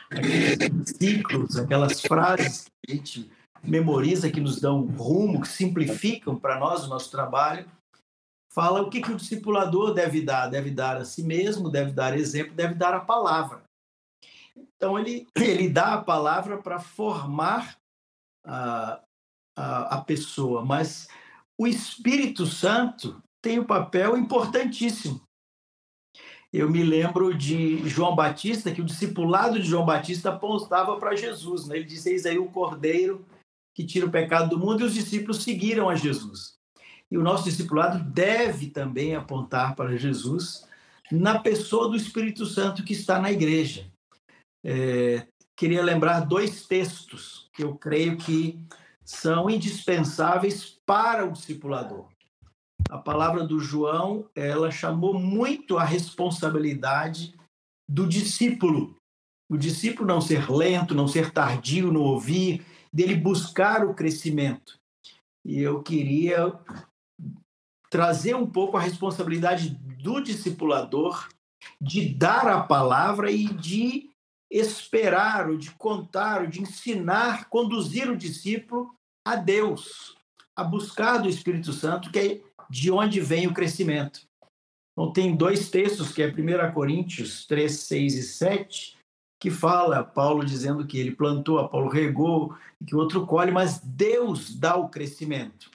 aqueles ciclos, aquelas frases que a gente memoriza, que nos dão rumo, que simplificam para nós o nosso trabalho, fala o que, que o discipulador deve dar. Deve dar a si mesmo, deve dar exemplo, deve dar a palavra. Então, ele, ele dá a palavra para formar a, a, a pessoa, mas o Espírito Santo tem um papel importantíssimo. Eu me lembro de João Batista, que o discipulado de João Batista apontava para Jesus. Né? Ele disse: Eis aí o cordeiro que tira o pecado do mundo, e os discípulos seguiram a Jesus. E o nosso discipulado deve também apontar para Jesus na pessoa do Espírito Santo que está na igreja. É, queria lembrar dois textos que eu creio que são indispensáveis para o discipulador. A palavra do João, ela chamou muito a responsabilidade do discípulo. O discípulo não ser lento, não ser tardio no ouvir, dele buscar o crescimento. E eu queria trazer um pouco a responsabilidade do discipulador de dar a palavra e de esperar, ou de contar, ou de ensinar, conduzir o discípulo a Deus, a buscar do Espírito Santo, que é de onde vem o crescimento. Então, tem dois textos, que é 1 Coríntios 3, 6 e 7, que fala, Paulo dizendo que ele plantou, Apolo regou, que o outro colhe, mas Deus dá o crescimento.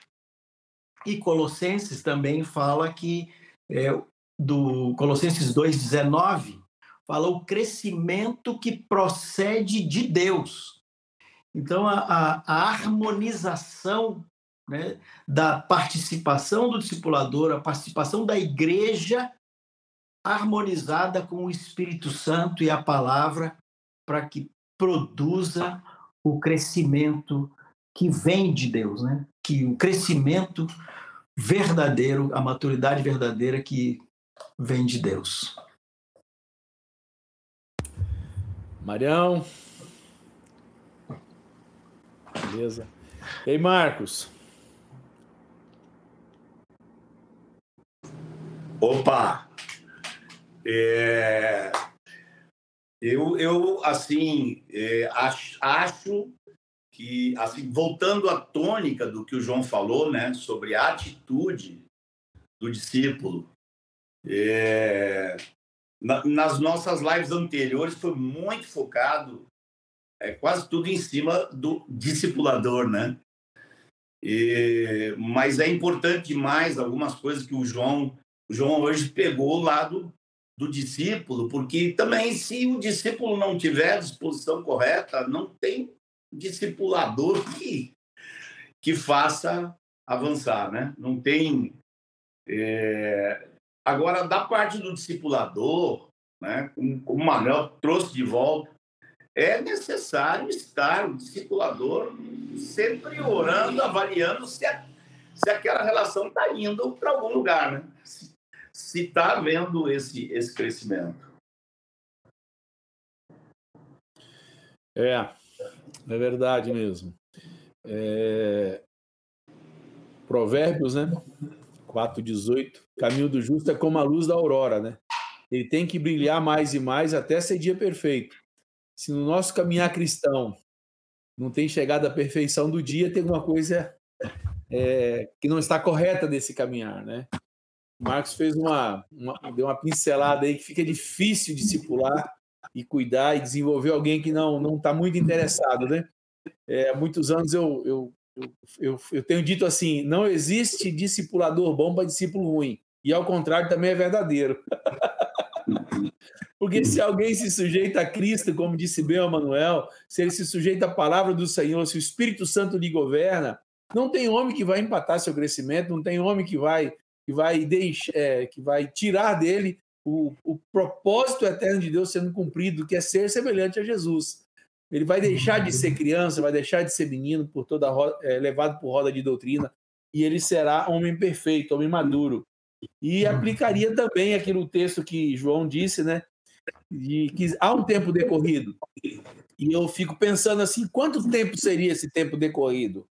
E Colossenses também fala que, é, do Colossenses 2,19, fala o crescimento que procede de Deus. Então, a, a, a harmonização né, da participação do discipulador, a participação da igreja harmonizada com o Espírito Santo e a palavra para que produza o crescimento que vem de Deus, né? Que o crescimento verdadeiro, a maturidade verdadeira que vem de Deus. Marião. Beleza. Ei, Marcos. Opa! É... Eu, eu, assim, é, acho, acho que, assim, voltando à tônica do que o João falou, né, sobre a atitude do discípulo, é, na, nas nossas lives anteriores foi muito focado, é, quase tudo em cima do discipulador, né? E, mas é importante demais algumas coisas que o João, o João hoje pegou o lado do discípulo, porque também se o discípulo não tiver a disposição correta, não tem discipulador que, que faça avançar, né? Não tem. É... Agora, da parte do discipulador, né, como, como o Manuel trouxe de volta, é necessário estar o discipulador sempre orando, avaliando se, a, se aquela relação está indo para algum lugar, né? Se está havendo esse, esse crescimento. É, é verdade mesmo. É... Provérbios, né? 4,18. Caminho do justo é como a luz da aurora, né? Ele tem que brilhar mais e mais até ser dia perfeito. Se no nosso caminhar cristão não tem chegado à perfeição do dia, tem alguma coisa é, que não está correta desse caminhar, né? O Marcos fez uma, uma, deu uma pincelada aí que fica difícil discipular e cuidar e desenvolver alguém que não não está muito interessado, né? É, há muitos anos eu, eu, eu, eu, tenho dito assim: não existe discipulador bom para discípulo ruim. E ao contrário também é verdadeiro. Porque se alguém se sujeita a Cristo, como disse bem o Manuel, se ele se sujeita à palavra do Senhor, se o Espírito Santo lhe governa, não tem homem que vai empatar seu crescimento, não tem homem que vai que vai, deixar, é, que vai tirar dele o, o propósito eterno de Deus sendo cumprido, que é ser semelhante a Jesus. Ele vai deixar de ser criança, vai deixar de ser menino por toda é, levado por roda de doutrina e ele será homem perfeito, homem maduro. E aplicaria também aquele texto que João disse, né? de que há um tempo decorrido. E eu fico pensando assim, quanto tempo seria esse tempo decorrido?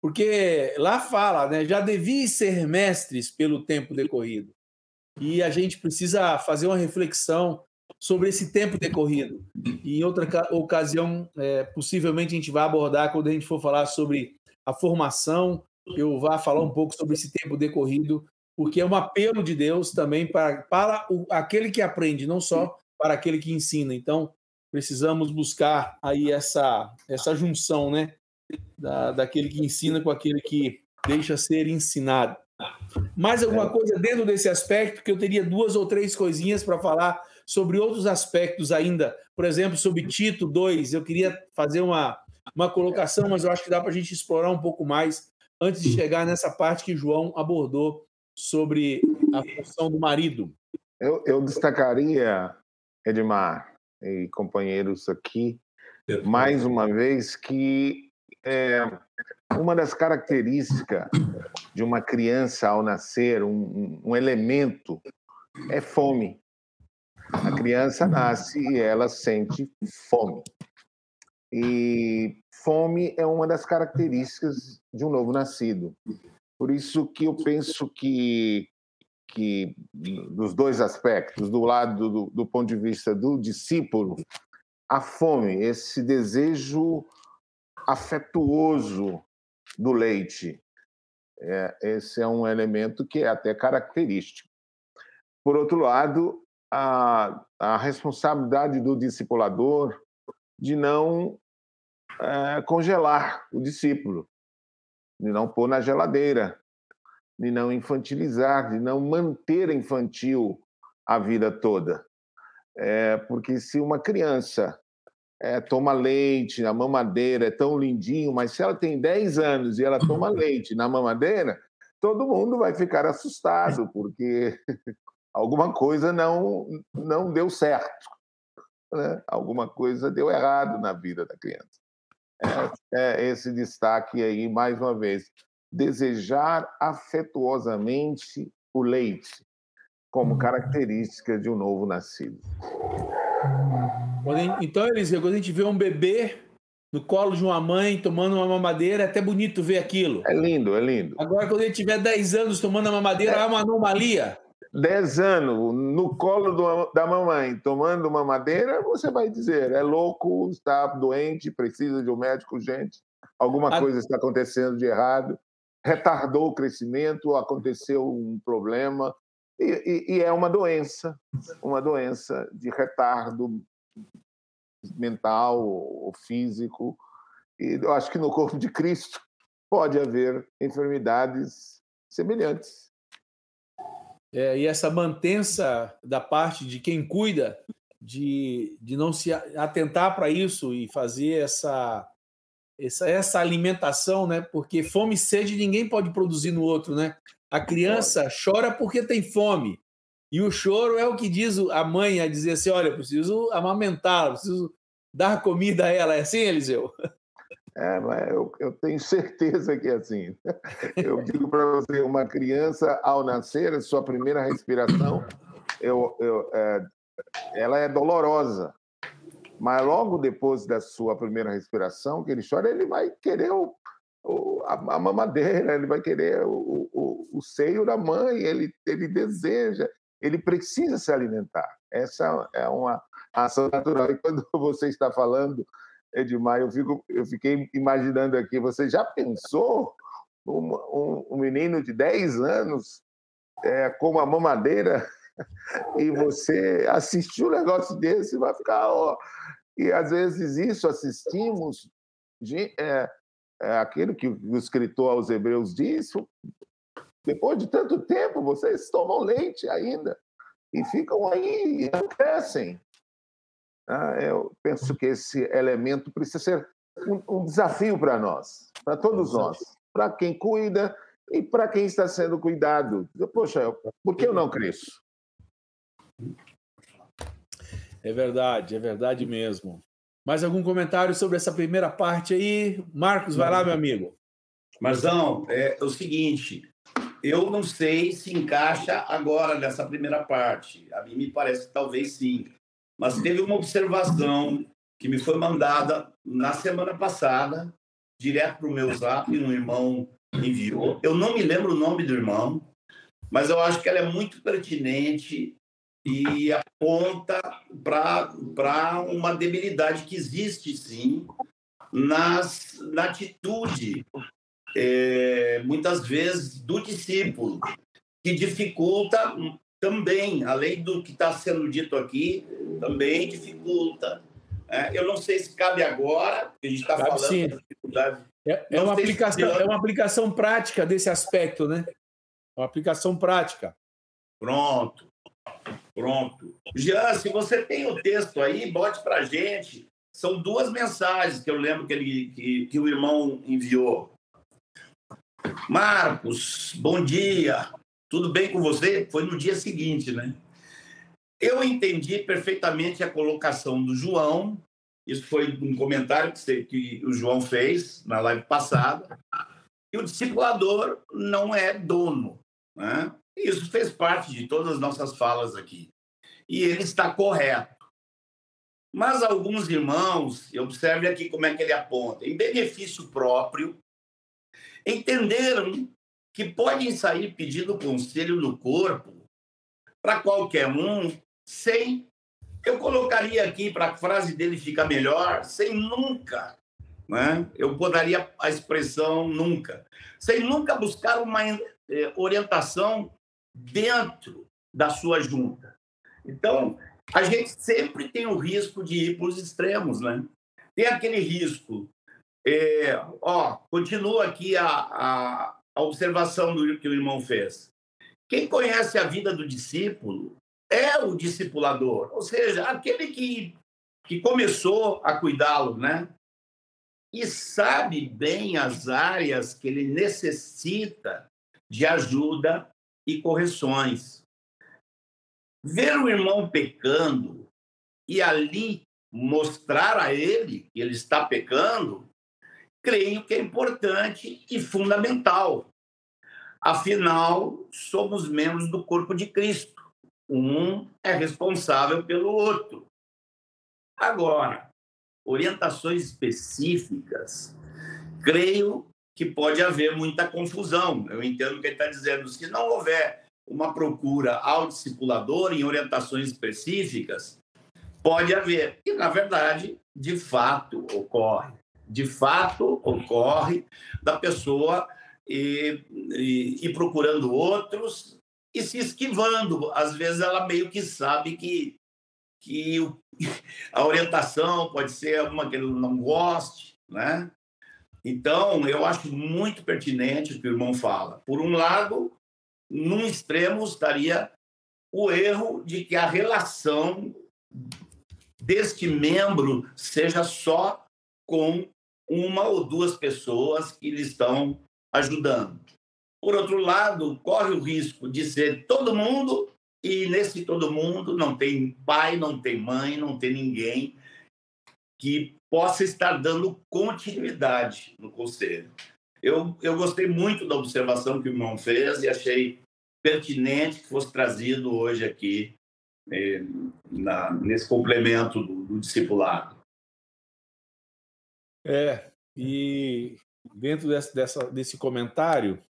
Porque lá fala, né, já devia ser mestres pelo tempo decorrido. E a gente precisa fazer uma reflexão sobre esse tempo decorrido. E em outra ocasião, é, possivelmente a gente vai abordar quando a gente for falar sobre a formação, eu vá falar um pouco sobre esse tempo decorrido, porque é um apelo de Deus também para, para o, aquele que aprende, não só para aquele que ensina. Então, precisamos buscar aí essa, essa junção, né? Da, daquele que ensina com aquele que deixa ser ensinado. Mais alguma coisa dentro desse aspecto, que eu teria duas ou três coisinhas para falar sobre outros aspectos ainda. Por exemplo, sobre Tito 2, eu queria fazer uma, uma colocação, mas eu acho que dá para a gente explorar um pouco mais antes de chegar nessa parte que João abordou sobre a função do marido. Eu, eu destacaria, Edmar e companheiros aqui, mais uma vez, que é, uma das características de uma criança ao nascer, um, um elemento, é fome. A criança nasce e ela sente fome. E fome é uma das características de um novo nascido. Por isso que eu penso que, que dos dois aspectos, do lado do, do ponto de vista do discípulo, a fome, esse desejo afetuoso do leite, é, esse é um elemento que é até característico. Por outro lado, a, a responsabilidade do discipulador de não é, congelar o discípulo, de não pôr na geladeira, de não infantilizar, de não manter infantil a vida toda. É, porque se uma criança é, toma leite na mamadeira, é tão lindinho, mas se ela tem 10 anos e ela toma leite na mamadeira, todo mundo vai ficar assustado, porque alguma coisa não, não deu certo. Né? Alguma coisa deu errado na vida da criança. É, é esse destaque aí, mais uma vez. Desejar afetuosamente o leite como característica de um novo nascido. Então, Eliseu, quando a gente vê um bebê no colo de uma mãe tomando uma mamadeira, é até bonito ver aquilo. É lindo, é lindo. Agora, quando ele tiver 10 anos tomando a mamadeira, é, é uma anomalia. 10 anos no colo do, da mamãe tomando uma madeira, você vai dizer, é louco, está doente, precisa de um médico urgente, alguma a... coisa está acontecendo de errado, retardou o crescimento, aconteceu um problema, e, e, e é uma doença, uma doença de retardo mental ou físico. E eu acho que no corpo de Cristo pode haver enfermidades semelhantes. É, e essa mantença da parte de quem cuida de, de não se atentar para isso e fazer essa, essa, essa alimentação, né? Porque fome e sede ninguém pode produzir no outro, né? A criança chora porque tem fome. E o choro é o que diz a mãe a dizer assim: olha, preciso amamentá-la, preciso dar comida a ela. É assim, Eliseu? É, mas eu, eu tenho certeza que é assim. Eu digo para você, uma criança, ao nascer, sua primeira respiração, eu, eu, é, ela é dolorosa. Mas logo depois da sua primeira respiração, que ele chora, ele vai querer o, o, a, a, mamadeira, ele vai querer o, o, o seio da mãe, ele, ele deseja, ele precisa se alimentar. Essa é uma ação natural. E quando você está falando Edmar, eu, fico, eu fiquei imaginando aqui, você já pensou um, um, um menino de 10 anos é, com uma mamadeira e você assistir um negócio desse vai ficar... Ó, e às vezes isso assistimos, de, é, é aquilo que o escritor aos Hebreus disse, depois de tanto tempo, vocês tomam leite ainda e ficam aí e não crescem. Ah, eu penso que esse elemento precisa ser um, desafio para nós, para todos nós, para quem cuida e para quem está sendo cuidado. Poxa, por que eu não cresço? É verdade, é verdade mesmo. Mais algum comentário sobre essa primeira parte aí? Marcos, vai lá, meu amigo. Marzão, é o seguinte, eu não sei se encaixa agora nessa primeira parte. A mim me parece que talvez sim. Mas teve uma observação que me foi mandada na semana passada, direto para o meu zap, um irmão enviou. Eu não me lembro o nome do irmão, mas eu acho que ela é muito pertinente e aponta para uma debilidade que existe, sim, nas, na atitude, é, muitas vezes, do discípulo, que dificulta também, além do que está sendo dito aqui, também dificulta. É, eu não sei se cabe agora, porque a gente está falando sim. da dificuldade. É, é uma aplicação, se... é uma aplicação prática desse aspecto, né? É uma aplicação prática. Pronto. Pronto. Jean, se você tem o texto aí, bote para a gente. São duas mensagens que eu lembro que, ele, que, que o irmão enviou. Marcos, bom dia. Tudo bem com você? Foi no dia seguinte, né? Eu entendi perfeitamente a colocação do João. Isso foi um comentário que, o João fez na live passada. E o discipulador não é dono. Né? Isso fez parte de todas as nossas falas aqui. E ele está correto. Mas alguns irmãos, observe aqui como é que ele aponta, em benefício próprio, entenderam que podem sair pedindo conselho no corpo para qualquer um, sem. Eu colocaria aqui, para a frase dele ficar melhor, sem nunca. Né? Eu podaria a expressão nunca. Sem nunca buscar uma eh, orientação dentro da sua junta. Então, a gente sempre tem o risco de ir para os extremos, né? Tem aquele risco. É, ó, continua aqui a, a, a observação do que o irmão fez. Quem conhece a vida do discípulo é o discipulador, ou seja, aquele que, que começou a cuidá-lo, né? E sabe bem as áreas que ele necessita de ajuda e correções. Ver o irmão pecando e ali mostrar a ele que ele está pecando, creio que é importante e fundamental. Afinal, somos membros do corpo de Cristo. Um é responsável pelo outro. Agora, orientações específicas, creio que pode haver muita confusão. Eu entendo o que ele está dizendo. Se não houver uma procura ao discipulador em orientações específicas, pode haver. E, na verdade, de fato ocorre. De fato ocorre da pessoa ir, ir, ir procurando outros e se esquivando. Às vezes ela meio que sabe que, que a orientação pode ser uma que ele não goste, né? Então, eu acho muito pertinente o que o irmão fala. Por um lado, num extremo estaria o erro de que a relação deste membro seja só com uma ou duas pessoas que lhe estão ajudando. Por outro lado, corre o risco de ser todo mundo e nesse todo mundo não tem pai, não tem mãe, não tem ninguém que possa estar dando continuidade no conselho. Eu, eu gostei muito da observação que o irmão fez e achei pertinente que fosse trazido hoje aqui eh, na, nesse complemento do, do discipulado. É, e dentro desse, dessa, desse comentário,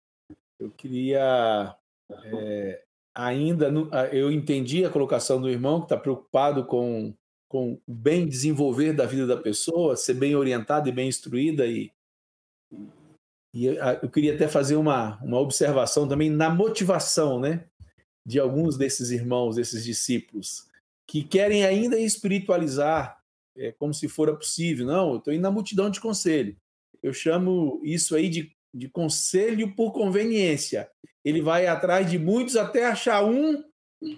eu queria é, ainda, eu entendi a colocação do irmão que está preocupado com com bem desenvolver da vida da pessoa, ser bem orientada e bem instruída e e eu queria até fazer uma, uma observação também na motivação, né, de alguns desses irmãos, desses discípulos, que querem ainda espiritualizar é, como se fora possível. Não, eu estou indo na multidão de conselho. Eu chamo isso aí de, de conselho por conveniência. Ele vai atrás de muitos até achar um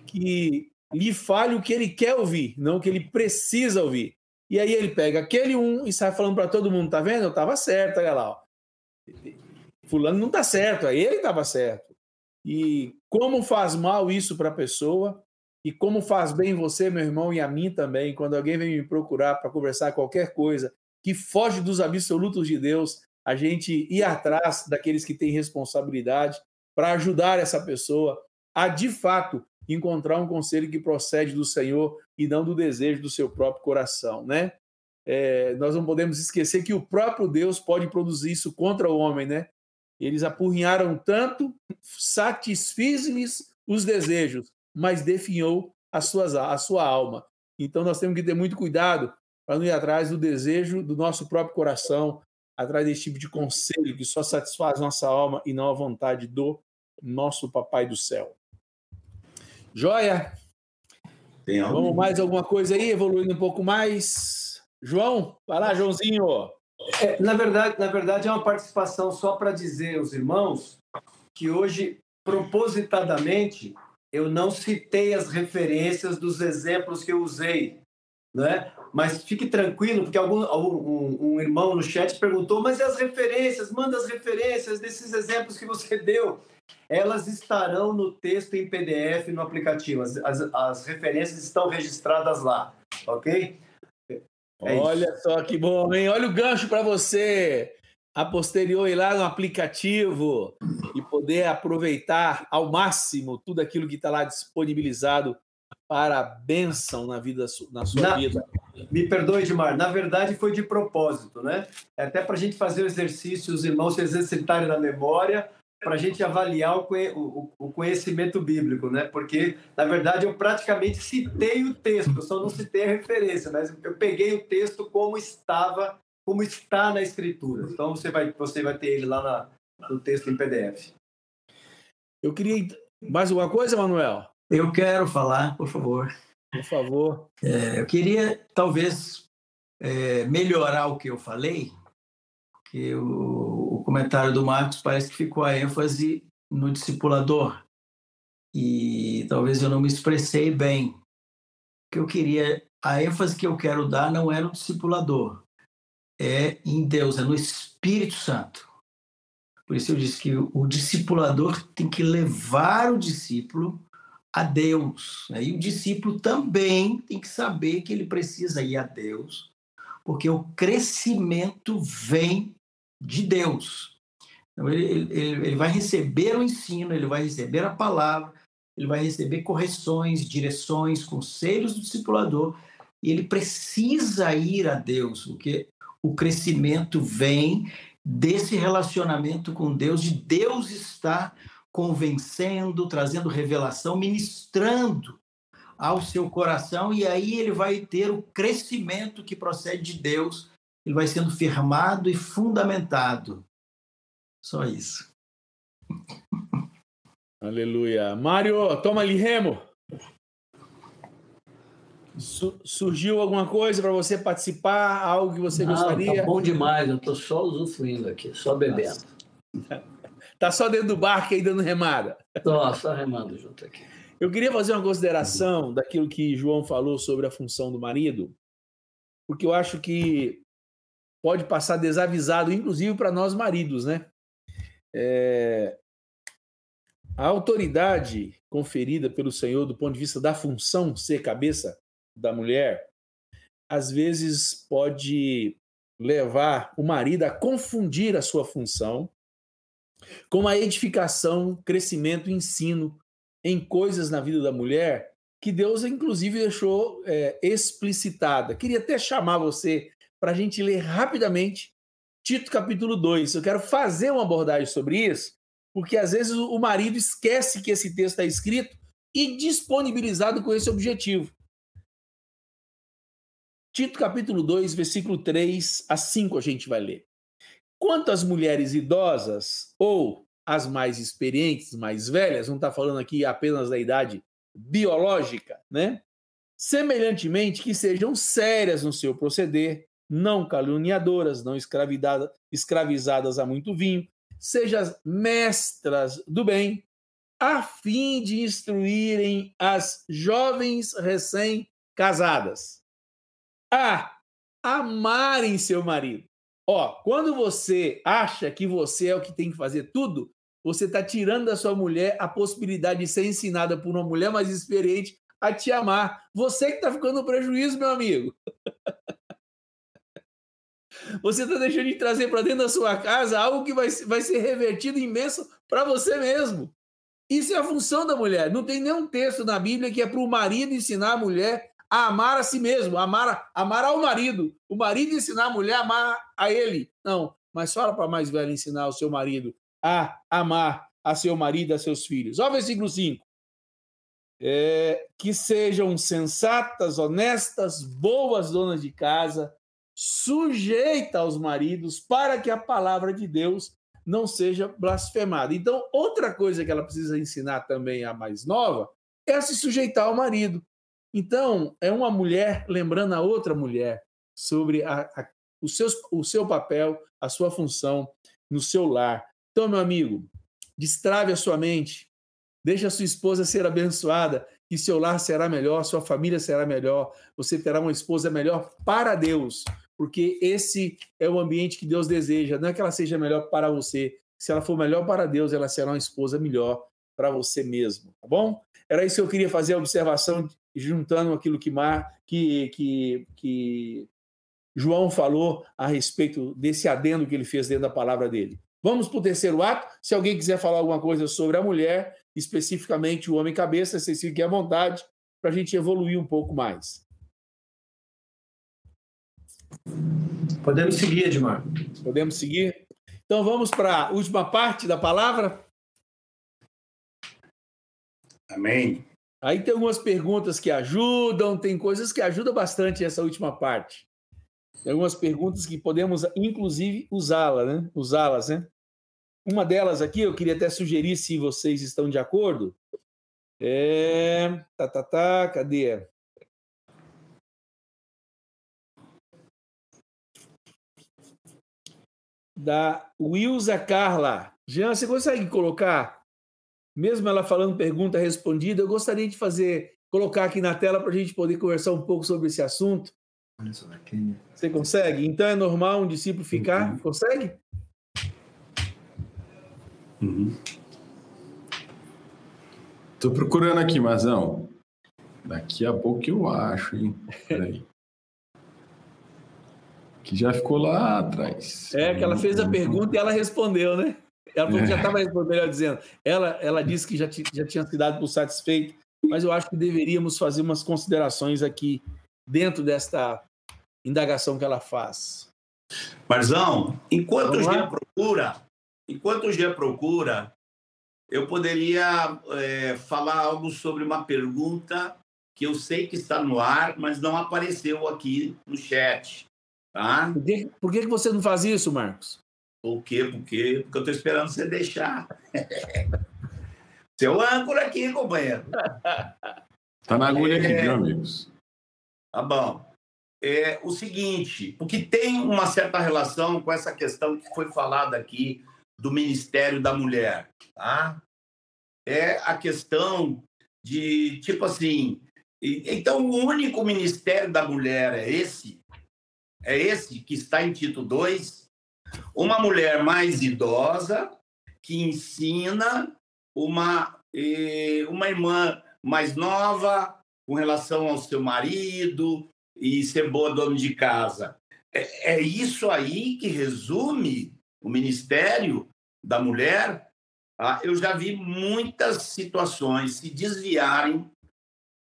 que lhe fale o que ele quer ouvir, não o que ele precisa ouvir. E aí ele pega aquele um e sai falando para todo mundo, tá vendo? Eu estava certo, olha lá. Ó. Fulano não está certo, aí ele estava certo. E como faz mal isso para a pessoa e como faz bem você, meu irmão, e a mim também, quando alguém vem me procurar para conversar qualquer coisa que foge dos absolutos de Deus, a gente ir atrás daqueles que têm responsabilidade para ajudar essa pessoa a, de fato, encontrar um conselho que procede do Senhor e não do desejo do seu próprio coração, né? É, nós não podemos esquecer que o próprio Deus pode produzir isso contra o homem, né? Eles apurrinharam tanto, satisfiz-lhes os desejos, mas definhou a, suas, a sua alma. Então nós temos que ter muito cuidado para não ir atrás do desejo do nosso próprio coração, atrás desse tipo de conselho que só satisfaz nossa alma e não a vontade do nosso Papai do céu. Joia? Tem Vamos mais alguma coisa aí, evoluindo um pouco mais? João, vai lá, Joãozinho. É, na, verdade, na verdade, é uma participação só para dizer aos irmãos que hoje, propositadamente, eu não citei as referências dos exemplos que eu usei, né? Mas fique tranquilo, porque algum um, um irmão no chat perguntou, mas e as referências? Manda as referências desses exemplos que você deu. Elas estarão no texto em PDF no aplicativo. As, as, as referências estão registradas lá, ok? É Olha só que bom, hein? Olha o gancho para você a posterior ir lá no aplicativo e poder aproveitar ao máximo tudo aquilo que está lá disponibilizado para a bênção na vida na sua na, vida. Me perdoe, Edmar, na verdade foi de propósito, né? É até para a gente fazer o exercício, os irmãos se exercitarem na memória, para a gente avaliar o, o, conhecimento bíblico, né? Porque, na verdade, eu praticamente citei o texto, eu só não citei a referência, mas eu peguei o texto como estava, como está na escritura. Então, você vai, você vai ter ele lá na, no texto em PDF. Eu queria... Mais alguma coisa, Manuel? Eu quero falar, por favor. Por favor. É, eu queria, talvez, é, melhorar o que eu falei, que o, o comentário do Marcos parece que ficou a ênfase no discipulador. E talvez eu não me expressei bem. O que eu queria, a ênfase que eu quero dar não é no discipulador, é em Deus, é no Espírito Santo. Por isso eu disse que o discipulador tem que levar o discípulo a Deus. Né? E o discípulo também tem que saber que ele precisa ir a Deus, porque o crescimento vem de Deus. Então, ele, ele, ele vai receber o ensino, ele vai receber a palavra, ele vai receber correções, direções, conselhos do discipulador, e ele precisa ir a Deus, porque o crescimento vem desse relacionamento com Deus, de Deus estar convencendo, trazendo revelação, ministrando ao seu coração, e aí ele vai ter o crescimento que procede de Deus, ele vai sendo firmado e fundamentado. Só isso. Aleluia. Mário, toma ali remo. Su surgiu alguma coisa para você participar? Algo que você Não, gostaria? Tá bom demais, eu estou só usufruindo aqui, só bebendo. Tá só dentro do barco aí dando remada. Só, só remando junto aqui. Eu queria fazer uma consideração daquilo que João falou sobre a função do marido, porque eu acho que pode passar desavisado, inclusive para nós maridos, né? É... A autoridade conferida pelo Senhor do ponto de vista da função ser cabeça da mulher, às vezes pode levar o marido a confundir a sua função com a edificação, crescimento, ensino em coisas na vida da mulher que Deus, inclusive, deixou é, explicitada. Queria até chamar você para a gente ler rapidamente Tito capítulo 2. Eu quero fazer uma abordagem sobre isso, porque às vezes o marido esquece que esse texto está escrito e disponibilizado com esse objetivo. Tito capítulo 2, versículo 3 a 5 a gente vai ler. Quanto às mulheres idosas ou as mais experientes, mais velhas, não está falando aqui apenas da idade biológica, né? Semelhantemente, que sejam sérias no seu proceder, não caluniadoras, não escravizadas a muito vinho, sejam mestras do bem, a fim de instruírem as jovens recém-casadas a amarem seu marido Ó, quando você acha que você é o que tem que fazer tudo, você está tirando da sua mulher a possibilidade de ser ensinada por uma mulher mais experiente a te amar. Você que está ficando no prejuízo, meu amigo. Você está deixando de trazer para dentro da sua casa algo que vai, vai ser revertido bênção para você mesmo. Isso é a função da mulher. Não tem nenhum texto na Bíblia que é para o marido ensinar a mulher a amar a si mesmo, amar, amar ao marido. O marido ensinar a mulher a amar a ele. Não, mas fala para mais velha ensinar o seu marido a amar a seu marido, a seus filhos. Olha o versículo 5. É, que sejam sensatas, honestas, boas donas de casa, sujeita aos maridos, para que a palavra de Deus não seja blasfemada. Então, outra coisa que ela precisa ensinar também a mais nova é a se sujeitar ao marido. Então, é uma mulher lembrando a outra mulher sobre a, a, o, seu, o seu papel, a sua função no seu lar. Então, meu amigo, destrave a sua mente, deixe a sua esposa ser abençoada, que seu lar será melhor, sua família será melhor, você terá uma esposa melhor para Deus, porque esse é o ambiente que Deus deseja, não é que ela seja melhor para você, se ela for melhor para Deus, ela será uma esposa melhor para você mesmo, tá bom? Era isso que eu queria fazer a observação, juntando aquilo que, Mar, que, que, que João falou a respeito desse adendo que ele fez dentro da palavra dele. Vamos para o terceiro ato. Se alguém quiser falar alguma coisa sobre a mulher, especificamente o homem cabeça, vocês fiquem à vontade para a gente evoluir um pouco mais. Podemos seguir, Edmar. Podemos seguir? Então vamos para a última parte da palavra. Amém. Aí tem algumas perguntas que ajudam, tem coisas que ajudam bastante essa última parte. Tem algumas perguntas que podemos, inclusive, usá-las, né? Usá-las, né? Uma delas aqui, eu queria até sugerir, se vocês estão de acordo. É. Tá, tá, tá, cadê? Da Wilza Carla. Jean, você consegue colocar mesmo ela falando pergunta respondida, eu gostaria de fazer, colocar aqui na tela para a gente poder conversar um pouco sobre esse assunto. Você consegue? Então é normal um discípulo ficar? Uhum. Consegue? Estou uhum. procurando aqui, Mazão. Daqui a pouco eu acho, hein? Peraí. Que já ficou lá atrás. É, que ela fez a pergunta e ela respondeu, né? Ela falou que já estava é. melhor dizendo. Ela, ela disse que já, já tinha se dado por satisfeito, mas eu acho que deveríamos fazer umas considerações aqui dentro desta indagação que ela faz. Marzão, enquanto o Gia procura, enquanto o Gia procura, eu poderia é, falar algo sobre uma pergunta que eu sei que está no ar, mas não apareceu aqui no chat. Tá? Por que, por que você não faz isso, Marcos? Por quê? Por quê? Porque eu estou esperando você deixar. Seu âncora aqui, companheiro. Está na agulha aqui, viu, amigos? Tá bom. É o seguinte, porque tem uma certa relação com essa questão que foi falada aqui do Ministério da Mulher, tá? É a questão de, tipo assim, então o único Ministério da Mulher é esse? É esse que está em Tito 2? Uma mulher mais idosa que ensina uma, uma irmã mais nova com relação ao seu marido e ser boa dona de casa. É, é isso aí que resume o ministério da mulher. Ah, eu já vi muitas situações se desviarem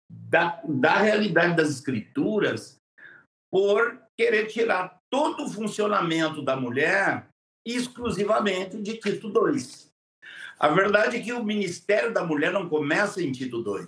da, da realidade das escrituras por querer tirar todo o funcionamento da mulher exclusivamente de Tito II. A verdade é que o ministério da mulher não começa em Tito II.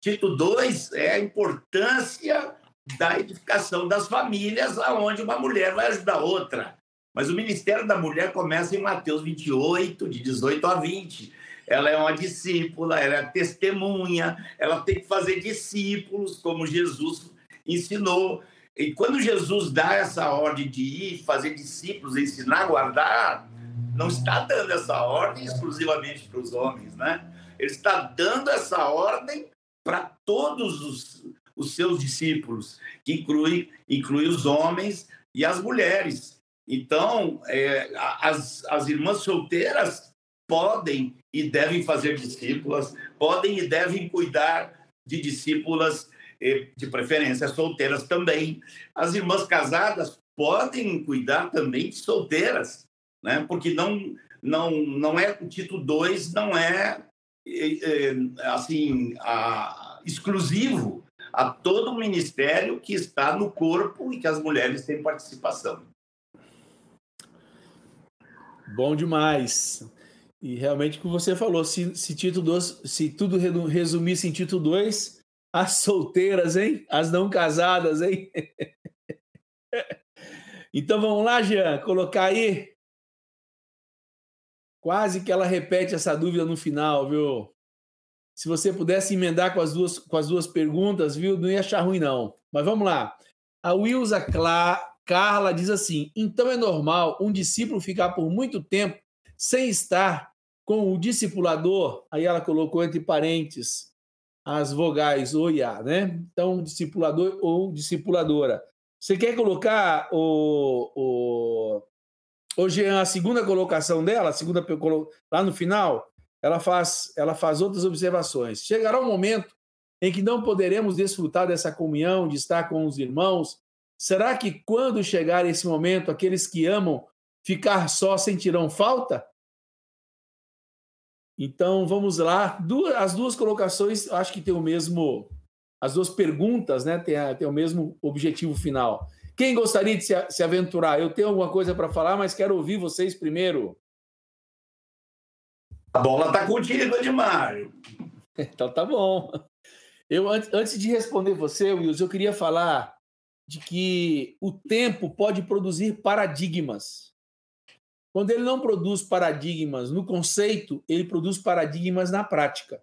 Tito II é a importância da edificação das famílias, aonde uma mulher vai ajudar outra. Mas o ministério da mulher começa em Mateus 28, de 18 a 20. Ela é uma discípula, ela é testemunha, ela tem que fazer discípulos, como Jesus ensinou. E quando Jesus dá essa ordem de ir fazer discípulos, ensinar guardar, não está dando essa ordem exclusivamente para os homens, né? Ele está dando essa ordem para todos os, os seus discípulos, que inclui, inclui os homens e as mulheres. Então, é, as, as irmãs solteiras podem e devem fazer discípulas, podem e devem cuidar de discípulas de preferência solteiras também. As irmãs casadas podem cuidar também de solteiras, né? porque não, não, não é o título 2 não é, é, assim a, exclusivo a todo o ministério que está no corpo e que as mulheres têm participação. Bom demais. E realmente o que você falou, se, se, Tito 2, se tudo resumisse em Tito 2, as solteiras, hein? As não casadas, hein? então vamos lá, Jean, colocar aí. Quase que ela repete essa dúvida no final, viu? Se você pudesse emendar com as duas, com as duas perguntas, viu? Não ia achar ruim, não. Mas vamos lá. A Wilza Cla Carla diz assim: então é normal um discípulo ficar por muito tempo sem estar com o discipulador, aí ela colocou entre parênteses as vogais o ia, né? Então, discipulador ou discipuladora. Você quer colocar o, o, o Jean, a segunda colocação dela, a segunda lá no final, ela faz, ela faz outras observações. Chegará um momento em que não poderemos desfrutar dessa comunhão, de estar com os irmãos. Será que quando chegar esse momento, aqueles que amam ficar só sentirão falta? Então vamos lá. As duas colocações, acho que tem o mesmo. As duas perguntas, né? Tem, tem o mesmo objetivo final. Quem gostaria de se, se aventurar? Eu tenho alguma coisa para falar, mas quero ouvir vocês primeiro. A bola está contigo, Edmário. Então tá bom. Eu, antes de responder você, Wilson, eu queria falar de que o tempo pode produzir paradigmas. Quando ele não produz paradigmas no conceito, ele produz paradigmas na prática.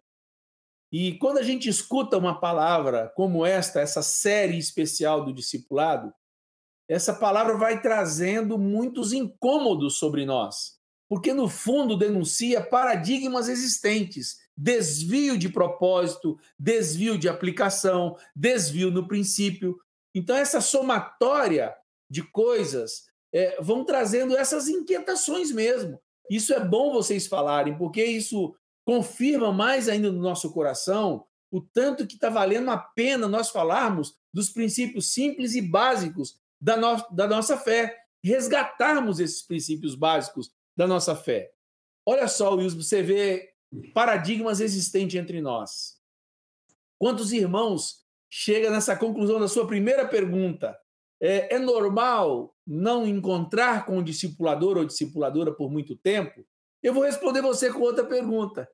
E quando a gente escuta uma palavra como esta, essa série especial do discipulado, essa palavra vai trazendo muitos incômodos sobre nós, porque no fundo denuncia paradigmas existentes, desvio de propósito, desvio de aplicação, desvio no princípio. Então, essa somatória de coisas é, vão trazendo essas inquietações mesmo. Isso é bom vocês falarem, porque isso confirma mais ainda no nosso coração o tanto que está valendo a pena nós falarmos dos princípios simples e básicos da, no, da nossa fé, resgatarmos esses princípios básicos da nossa fé. Olha só, Wilson, você vê paradigmas existentes entre nós. Quantos irmãos chegam nessa conclusão da sua primeira pergunta? É, é normal não encontrar com o discipulador ou discipuladora por muito tempo? Eu vou responder você com outra pergunta.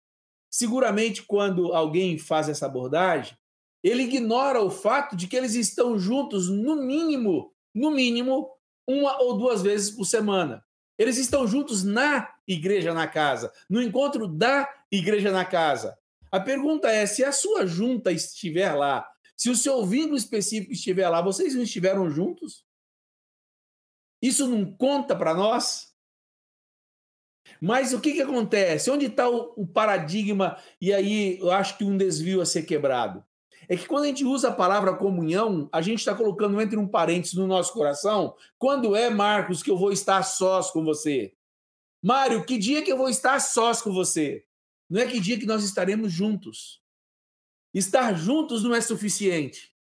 Seguramente, quando alguém faz essa abordagem, ele ignora o fato de que eles estão juntos, no mínimo, no mínimo, uma ou duas vezes por semana. Eles estão juntos na igreja na casa, no encontro da igreja na casa. A pergunta é: se a sua junta estiver lá se o seu vínculo específico estiver lá, vocês não estiveram juntos? Isso não conta para nós? Mas o que, que acontece? Onde está o, o, paradigma? E aí eu acho que um desvio a ser quebrado. É que quando a gente usa a palavra comunhão, a gente está colocando entre um parênteses no nosso coração. Quando é, Marcos, que eu vou estar sós com você? Mário, que dia que eu vou estar sós com você? Não é que dia que nós estaremos juntos. Estar juntos não é suficiente,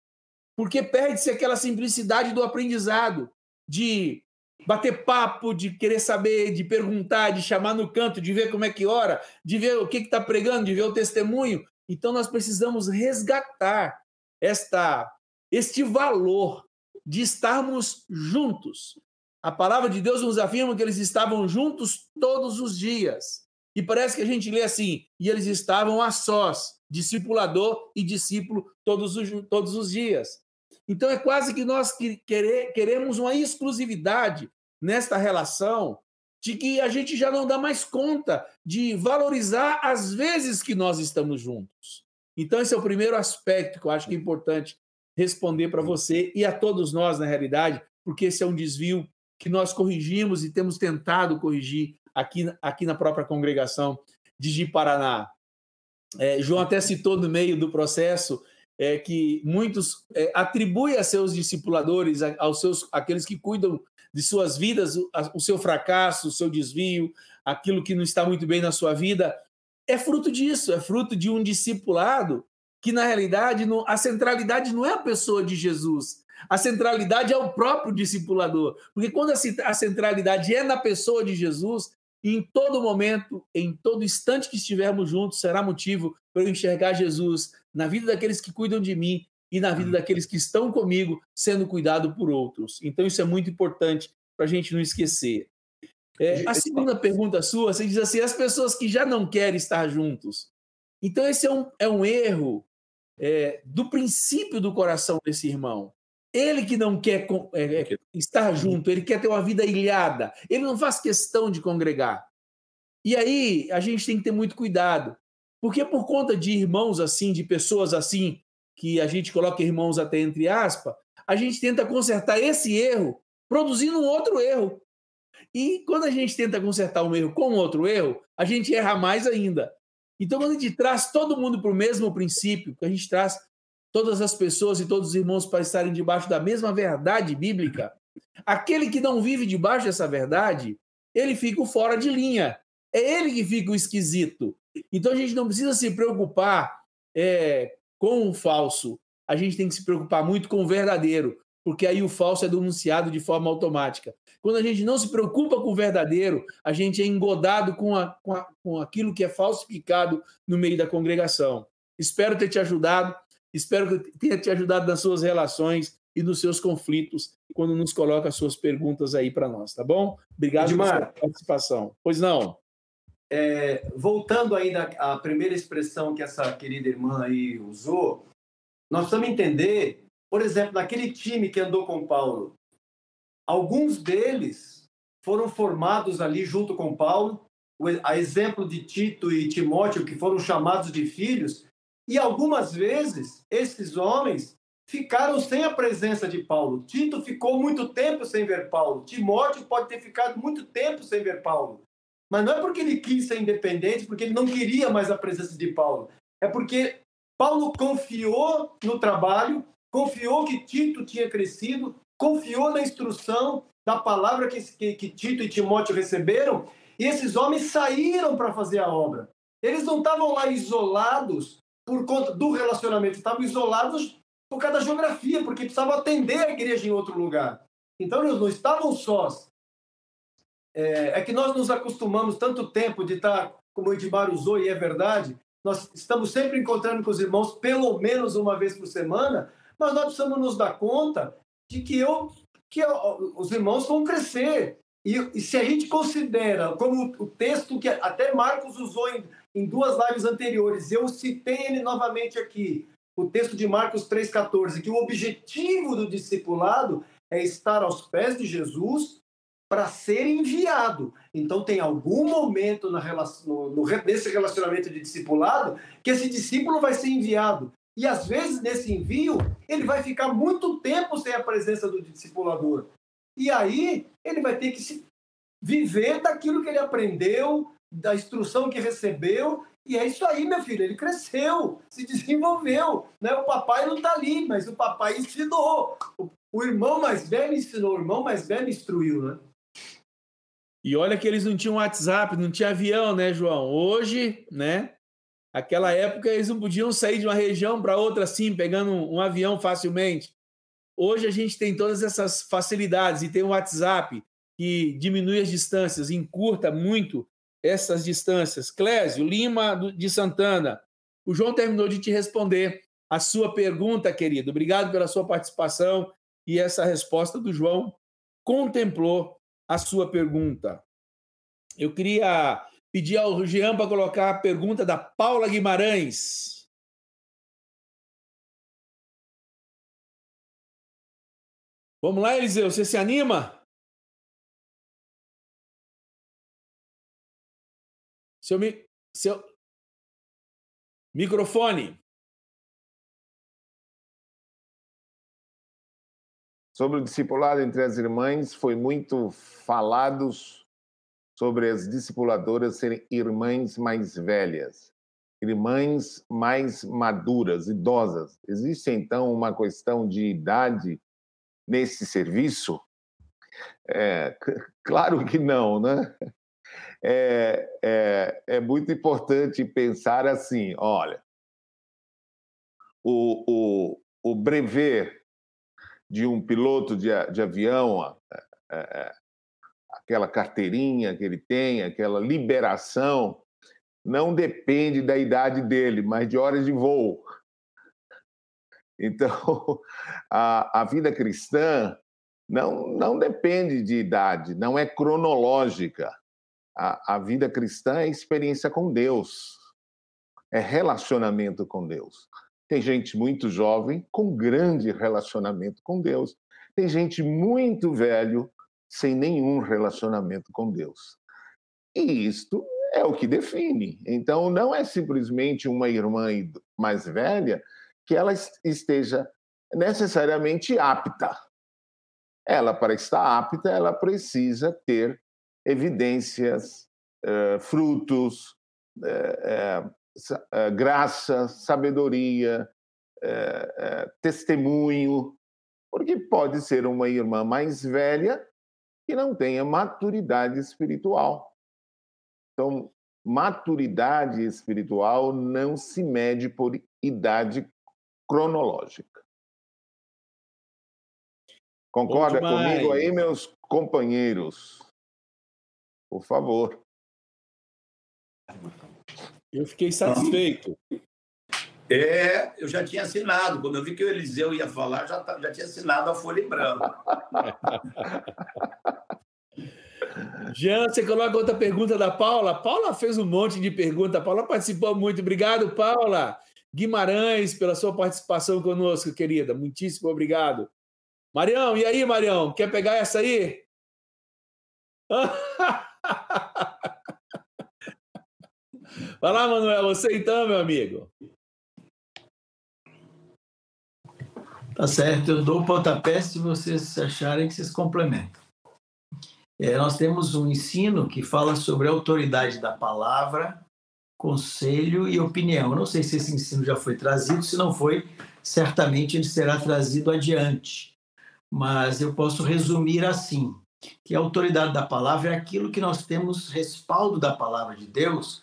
porque perde-se aquela simplicidade do aprendizado, de bater papo, de querer saber, de perguntar, de chamar no canto, de ver como é que ora, de ver o que está pregando, de ver o testemunho. Então nós precisamos resgatar esta este valor de estarmos juntos. A palavra de Deus nos afirma que eles estavam juntos todos os dias. E parece que a gente lê assim, e eles estavam a sós discipulador e discípulo todos os, todos os dias. Então é quase que nós querer, queremos uma exclusividade nesta relação de que a gente já não dá mais conta de valorizar as vezes que nós estamos juntos. Então esse é o primeiro aspecto que eu acho que é importante responder para você e a todos nós na realidade, porque esse é um desvio que nós corrigimos e temos tentado corrigir aqui, aqui na própria congregação de Ji-Paraná. É, João até citou no meio do processo é, que muitos é, atribuem a seus discipuladores, aos seus, aqueles que cuidam de suas vidas, o, o seu fracasso, o seu desvio, aquilo que não está muito bem na sua vida, é fruto disso, é fruto de um discipulado que, na realidade, não, a centralidade não é a pessoa de Jesus, a centralidade é o próprio discipulador. Porque quando a centralidade é na pessoa de Jesus, em todo momento, em todo instante que estivermos juntos, será motivo para eu enxergar Jesus na vida daqueles que cuidam de mim e na vida daqueles que estão comigo, sendo cuidado por outros. Então, isso é muito importante para a gente não esquecer. É, a segunda pergunta sua, você diz assim: as pessoas que já não querem estar juntos. Então, esse é um, é um erro é, do princípio do coração desse irmão. Ele que não quer é, é, estar junto, ele quer ter uma vida ilhada, ele não faz questão de congregar. E aí a gente tem que ter muito cuidado, porque por conta de irmãos assim, de pessoas assim, que a gente coloca irmãos até entre aspas, a gente tenta consertar esse erro produzindo um outro erro. E quando a gente tenta consertar um erro com outro erro, a gente erra mais ainda. Então, quando a gente traz todo mundo para o mesmo princípio, que a gente traz todas as pessoas e todos os irmãos para estarem debaixo da mesma verdade bíblica, aquele que não vive debaixo dessa verdade, ele fica fora de linha. É ele que fica o esquisito. Então a gente não precisa se preocupar é, com o falso. A gente tem que se preocupar muito com o verdadeiro, porque aí o falso é denunciado de forma automática. Quando a gente não se preocupa com o verdadeiro, a gente é engodado com, a, com, a, com aquilo que é falsificado no meio da congregação. Espero ter te ajudado, espero que tenha te ajudado nas suas relações e nos seus conflitos, quando nos coloca as suas perguntas aí para nós, tá bom? Obrigado Edmar, pela participação. Pois não. É, voltando ainda à primeira expressão que essa querida irmã aí usou, nós precisamos entender, por exemplo, naquele time que andou com Paulo, Alguns deles foram formados ali junto com Paulo, a exemplo de Tito e Timóteo, que foram chamados de filhos, e algumas vezes esses homens ficaram sem a presença de Paulo. Tito ficou muito tempo sem ver Paulo. Timóteo pode ter ficado muito tempo sem ver Paulo. Mas não é porque ele quis ser independente, porque ele não queria mais a presença de Paulo. É porque Paulo confiou no trabalho, confiou que Tito tinha crescido, confiou na instrução da palavra que, que, que Tito e Timóteo receberam, e esses homens saíram para fazer a obra. Eles não estavam lá isolados por conta do relacionamento, estavam isolados por causa da geografia, porque precisavam atender a igreja em outro lugar. Então eles não estavam sós. É, é que nós nos acostumamos tanto tempo de estar, como o Edmar usou, e é verdade, nós estamos sempre encontrando com os irmãos pelo menos uma vez por semana, mas nós precisamos nos dar conta de que eu que eu, os irmãos vão crescer. E, e, se a gente considera, como o texto que até Marcos usou em, em duas lives anteriores, eu citei ele novamente aqui, o texto de Marcos 3,14, que o objetivo do discipulado é estar aos pés de Jesus para ser enviado. Então, tem algum momento relação, no, nesse relacionamento de discipulado que esse discípulo vai ser enviado. E às vezes, nesse envio, ele vai ficar muito tempo sem a presença do discipulador. E aí, ele vai ter que se viver daquilo que ele aprendeu, da instrução que recebeu. E é isso aí, meu filho. Ele cresceu, se desenvolveu. Né? O papai não está ali, mas o papai ensinou. O irmão mais velho ensinou, o irmão mais velho instruiu, né? E olha que eles não tinham WhatsApp, não tinha avião, né, João? Hoje, né? Aquela época eles não podiam sair de uma região para outra assim, pegando um, um, avião facilmente. Hoje a gente tem todas essas facilidades e tem o WhatsApp que diminui as distâncias, encurta muito essas distâncias. Clésio, Lima de Santana, o João terminou de te responder a sua pergunta, querido. Obrigado pela sua participação e essa resposta do João contemplou a sua pergunta. Eu queria Pedir ao Jean para colocar a pergunta da Paula Guimarães. Vamos lá, Eliseu, você se anima? Seu, seu microfone. Sobre o discipulado entre as irmãs, foi muito falados sobre as discipuladoras serem irmãs mais velhas, irmãs mais maduras, idosas. Existe então uma questão de idade nesse serviço? É, claro que não, né? É, é, é, muito importante pensar assim: olha, o, o, o brevet de um piloto de, de avião, é, é, aquela carteirinha que ele tem, aquela liberação, não depende da idade dele, mas de horas de voo. Então, a, a vida cristã não, não depende de idade, não é cronológica. A, a vida cristã é experiência com Deus, é relacionamento com Deus. Tem gente muito jovem com grande relacionamento com Deus. Tem gente muito velho sem nenhum relacionamento com Deus. E isto é o que define. Então, não é simplesmente uma irmã mais velha que ela esteja necessariamente apta. Ela, para estar apta, ela precisa ter evidências, eh, frutos, eh, eh, graça, sabedoria, testemunho, porque pode ser uma irmã mais velha que não tenha maturidade espiritual. Então, maturidade espiritual não se mede por idade cronológica. Concorda comigo aí, meus companheiros? Por favor. Eu fiquei satisfeito. É, eu já tinha assinado. Quando eu vi que o Eliseu ia falar, já, já tinha assinado a folha em branco. Jean, você coloca outra pergunta da Paula. Paula fez um monte de perguntas. Paula participou muito. Obrigado, Paula. Guimarães, pela sua participação conosco, querida. Muitíssimo obrigado. Marião, e aí, Marião? Quer pegar essa aí? Vai lá, Manuel, você então, meu amigo. Tá certo, eu dou o pontapé se vocês acharem que vocês complementam. É, nós temos um ensino que fala sobre a autoridade da palavra, conselho e opinião. Eu não sei se esse ensino já foi trazido, se não foi, certamente ele será trazido adiante mas eu posso resumir assim: que a autoridade da palavra é aquilo que nós temos respaldo da palavra de Deus,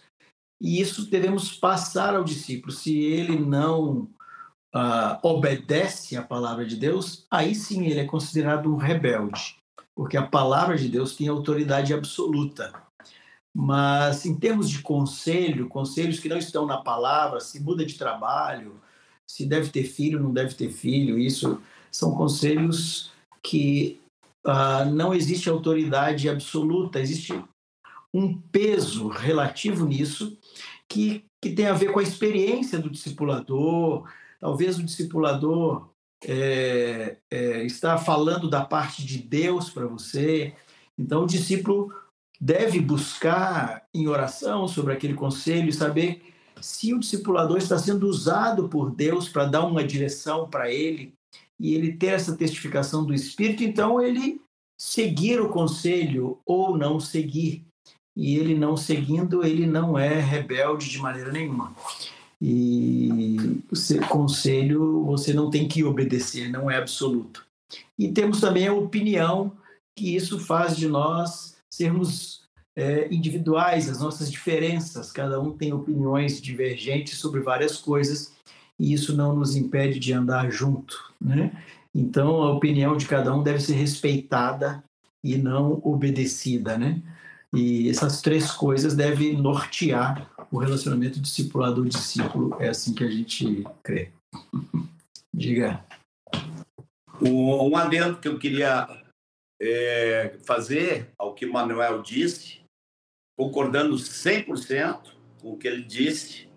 e isso devemos passar ao discípulo. Se ele não uh, obedece à palavra de Deus, aí sim ele é considerado um rebelde, porque a palavra de Deus tem autoridade absoluta. Mas em termos de conselho, conselhos que não estão na palavra, se muda de trabalho, se deve ter filho, não deve ter filho, isso são conselhos que uh, não existe autoridade absoluta, existe um peso relativo nisso que, que tem a ver com a experiência do discipulador. Talvez o discipulador é, é, está falando da parte de Deus para você. Então, o discípulo deve buscar em oração sobre aquele conselho e saber se o discipulador está sendo usado por Deus para dar uma direção para ele e ele ter essa testificação do Espírito, então ele seguir o conselho ou não seguir. E ele não seguindo, ele não é rebelde de maneira nenhuma. E o conselho você não tem que obedecer, não é absoluto. E temos também a opinião, que isso faz de nós sermos é, individuais, as nossas diferenças. Cada um tem opiniões divergentes sobre várias coisas e isso não nos impede de andar junto, né? Então, a opinião de cada um deve ser respeitada e não obedecida, né? E essas três coisas devem nortear o relacionamento discipulador-discípulo. É assim que a gente crê. Diga. Um adendo que eu queria é, fazer ao que Manuel disse, concordando 100% com o que ele disse.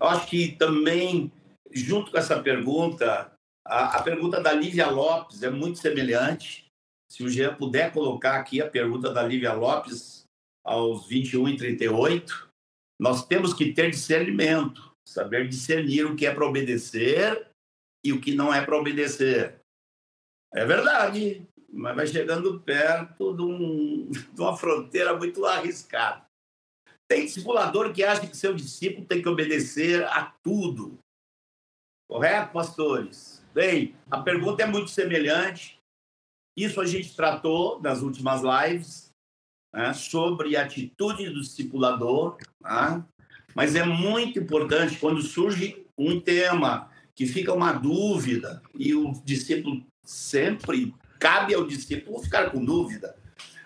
Eu acho que também junto com essa pergunta, a, a, pergunta da Lívia Lopes é muito semelhante. Se o Jean puder colocar aqui a pergunta da Lívia Lopes aos 21 e 38, nós temos que ter discernimento, saber discernir o que é para obedecer e o que não é para obedecer. É verdade, mas vai chegando perto de, um, de uma fronteira muito arriscada. Tem discipulador que acha que seu discípulo tem que obedecer a tudo, Correto, pastores? Bem, a pergunta é muito semelhante. Isso a gente tratou nas últimas lives né, sobre a atitude do discipulador, tá? mas é muito importante quando surge um tema que fica uma dúvida e o discípulo sempre cabe ao discípulo ficar com dúvida.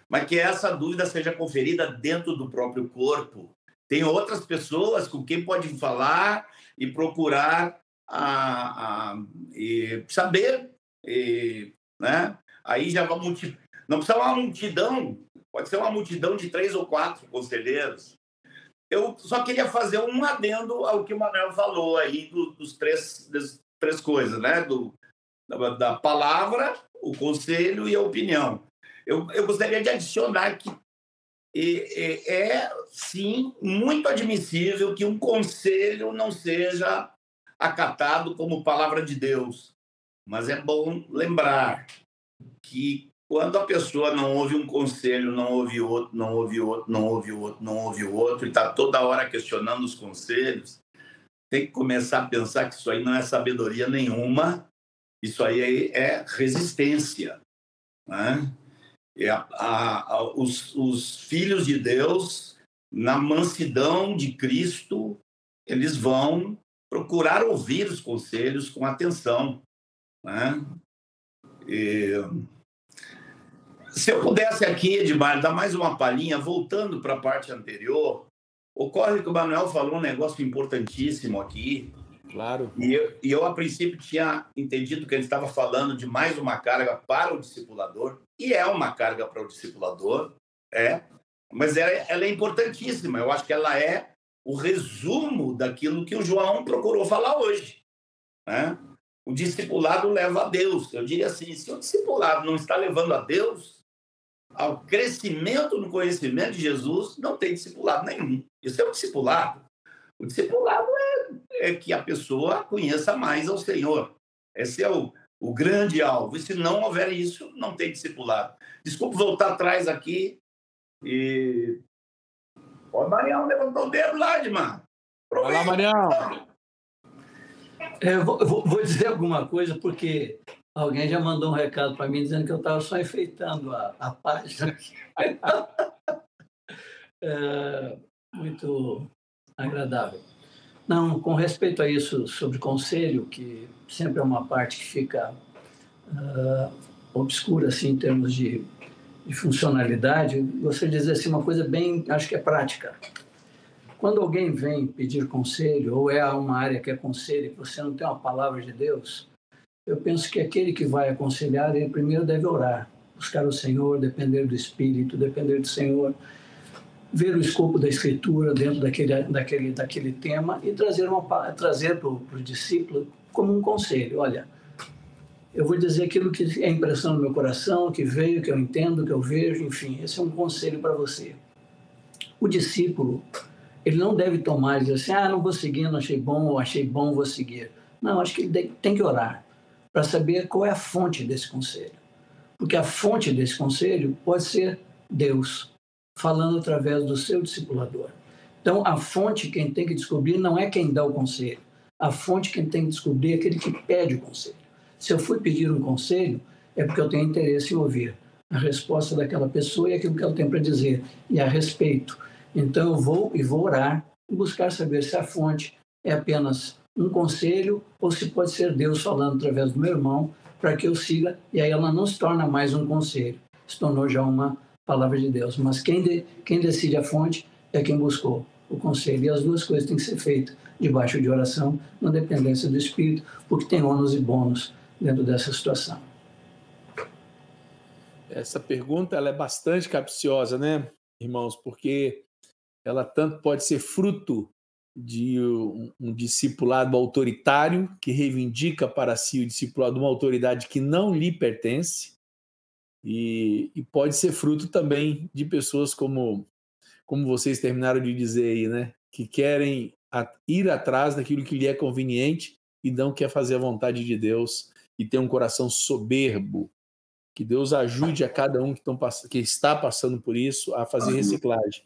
mas que essa dúvida seja conferida dentro do próprio corpo. Tem outras pessoas com quem pode falar e procurar a, a e saber, e, né? Aí já vai não precisa uma multidão, pode ser uma multidão de três ou quatro conselheiros. Eu só queria fazer um adendo ao que o Manuel falou aí do, dos três, das três coisas, né? Do, da, da palavra, o conselho e a opinião. Eu, eu gostaria de adicionar que é, é, sim, muito admissível que um conselho não seja acatado como palavra de Deus. Mas é bom lembrar que quando a pessoa não ouve um conselho, não ouve outro, não ouve outro, não ouve outro, não ouve outro, e está toda hora questionando os conselhos, tem que começar a pensar que isso aí não é sabedoria nenhuma, isso aí é resistência. Né? É a, a, a, os, os filhos de Deus, na mansidão de Cristo, eles vão procurar ouvir os conselhos com atenção. Né? E, se eu pudesse aqui, Edmar, dar mais uma palhinha, voltando para a parte anterior, ocorre que o Manuel falou um negócio importantíssimo aqui, Claro. E eu, e eu, a princípio, tinha entendido que ele estava falando de mais uma carga para o discipulador, e é uma carga para o discipulador, é, mas ela, ela é importantíssima. Eu acho que ela é o resumo daquilo que o João procurou falar hoje. Né? O discipulado leva a Deus. Eu diria assim: se o discipulado não está levando a Deus, ao crescimento no conhecimento de Jesus, não tem discipulado nenhum. Isso é o discipulado. O discipulado é, é que a pessoa conheça mais ao Senhor. Esse é o, o grande alvo. E se não houver isso, não tem discipulado. Desculpe voltar atrás aqui. E. Ó, Marião levantou o dedo lá, Edmar. Vai lá, Marião. É, eu vou, vou, dizer alguma coisa, porque alguém já mandou um recado para mim dizendo que eu estava só enfeitando a, a página. é, muito agradável. Não, com respeito a isso sobre conselho, que sempre é uma parte que fica uh, obscura assim em termos de, de funcionalidade, gostaria de dizer assim, uma coisa bem, acho que é prática. Quando alguém vem pedir conselho, ou é uma área que é conselho e você não tem uma palavra de Deus, eu penso que aquele que vai aconselhar, ele primeiro deve orar, buscar o Senhor, depender do Espírito, depender do Senhor, ver o escopo da escritura dentro daquele, daquele, daquele tema e trazer, uma, trazer para o discípulo como um conselho. Olha, eu vou dizer aquilo que é impressão no meu coração, que veio, que eu entendo, que eu vejo, enfim, esse é um conselho para você. O discípulo, ele não deve tomar e dizer assim, ah, não vou seguir, não achei bom, ou achei bom, vou seguir. Não, acho que ele tem que orar para saber qual é a fonte desse conselho. Porque a fonte desse conselho pode ser Deus, falando através do seu discipulador. Então, a fonte quem tem que descobrir não é quem dá o conselho. A fonte quem tem que descobrir é aquele que pede o conselho. Se eu fui pedir um conselho, é porque eu tenho interesse em ouvir a resposta daquela pessoa e aquilo que ela tem para dizer, e a respeito. Então, eu vou e vou orar e buscar saber se a fonte é apenas um conselho ou se pode ser Deus falando através do meu irmão para que eu siga, e aí ela não se torna mais um conselho, se tornou já uma palavra de Deus. Mas quem, de, quem decide a fonte é quem buscou o conselho. E as duas coisas têm que ser feitas debaixo de oração, na dependência do Espírito, porque tem ônus e bônus dentro dessa situação. Essa pergunta ela é bastante capciosa, né, irmãos? Porque ela tanto pode ser fruto de um, um, discipulado autoritário que reivindica para si o discipulado de uma autoridade que não lhe pertence, e, e, pode ser fruto também de pessoas como, como vocês terminaram de dizer aí, né? Que querem ir atrás daquilo que lhe é conveniente e não quer fazer a vontade de Deus e ter um coração soberbo. Que Deus ajude a cada um que, tão, que está passando por isso a fazer reciclagem.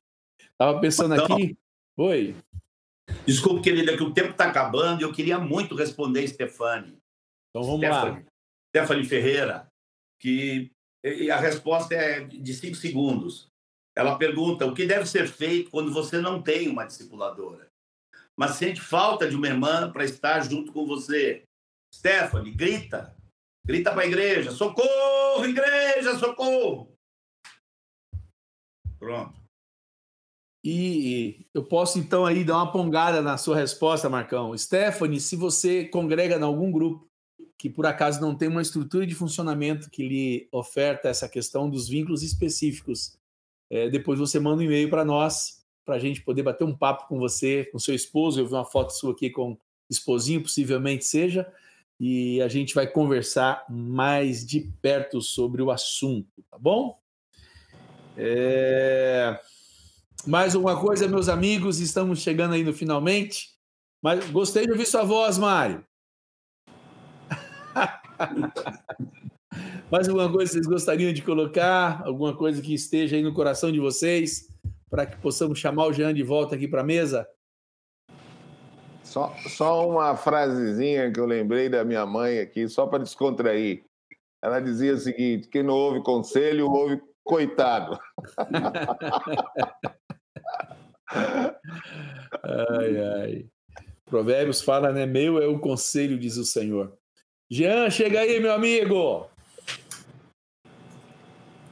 Estava pensando aqui. Oi. Desculpe, querida, que o tempo está acabando e eu queria muito responder, Stefani. Então vamos Stefani, lá. Stefani Ferreira, que a resposta é de cinco segundos. Ela pergunta o que deve ser feito quando você não tem uma discipuladora, mas sente falta de uma irmã para estar junto com você. Stephanie, grita. Grita para a igreja: socorro, igreja, socorro. Pronto. E eu posso então aí dar uma pongada na sua resposta, Marcão. Stephanie, se você congrega em algum grupo que por acaso não tem uma estrutura de funcionamento que lhe oferta essa questão dos vínculos específicos, é, depois você manda um e-mail para nós, para a gente poder bater um papo com você, com seu esposo. Eu vi uma foto sua aqui com esposinho, possivelmente seja, e a gente vai conversar mais de perto sobre o assunto, tá bom? É... Mais alguma coisa, meus amigos? Estamos chegando aí no finalmente. Mas gostei de ouvir sua voz, Mário. Mais alguma coisa que vocês gostariam de colocar? Alguma coisa que esteja aí no coração de vocês para que possamos chamar o Jean de volta aqui para a mesa? Só, só uma frasezinha que eu lembrei da minha mãe aqui, só para descontrair. Ela dizia o seguinte: quem não ouve conselho, ouve coitado. ai, ai. Provérbios fala, né? Meu é o conselho, diz o Senhor. Jean, chega aí, meu amigo.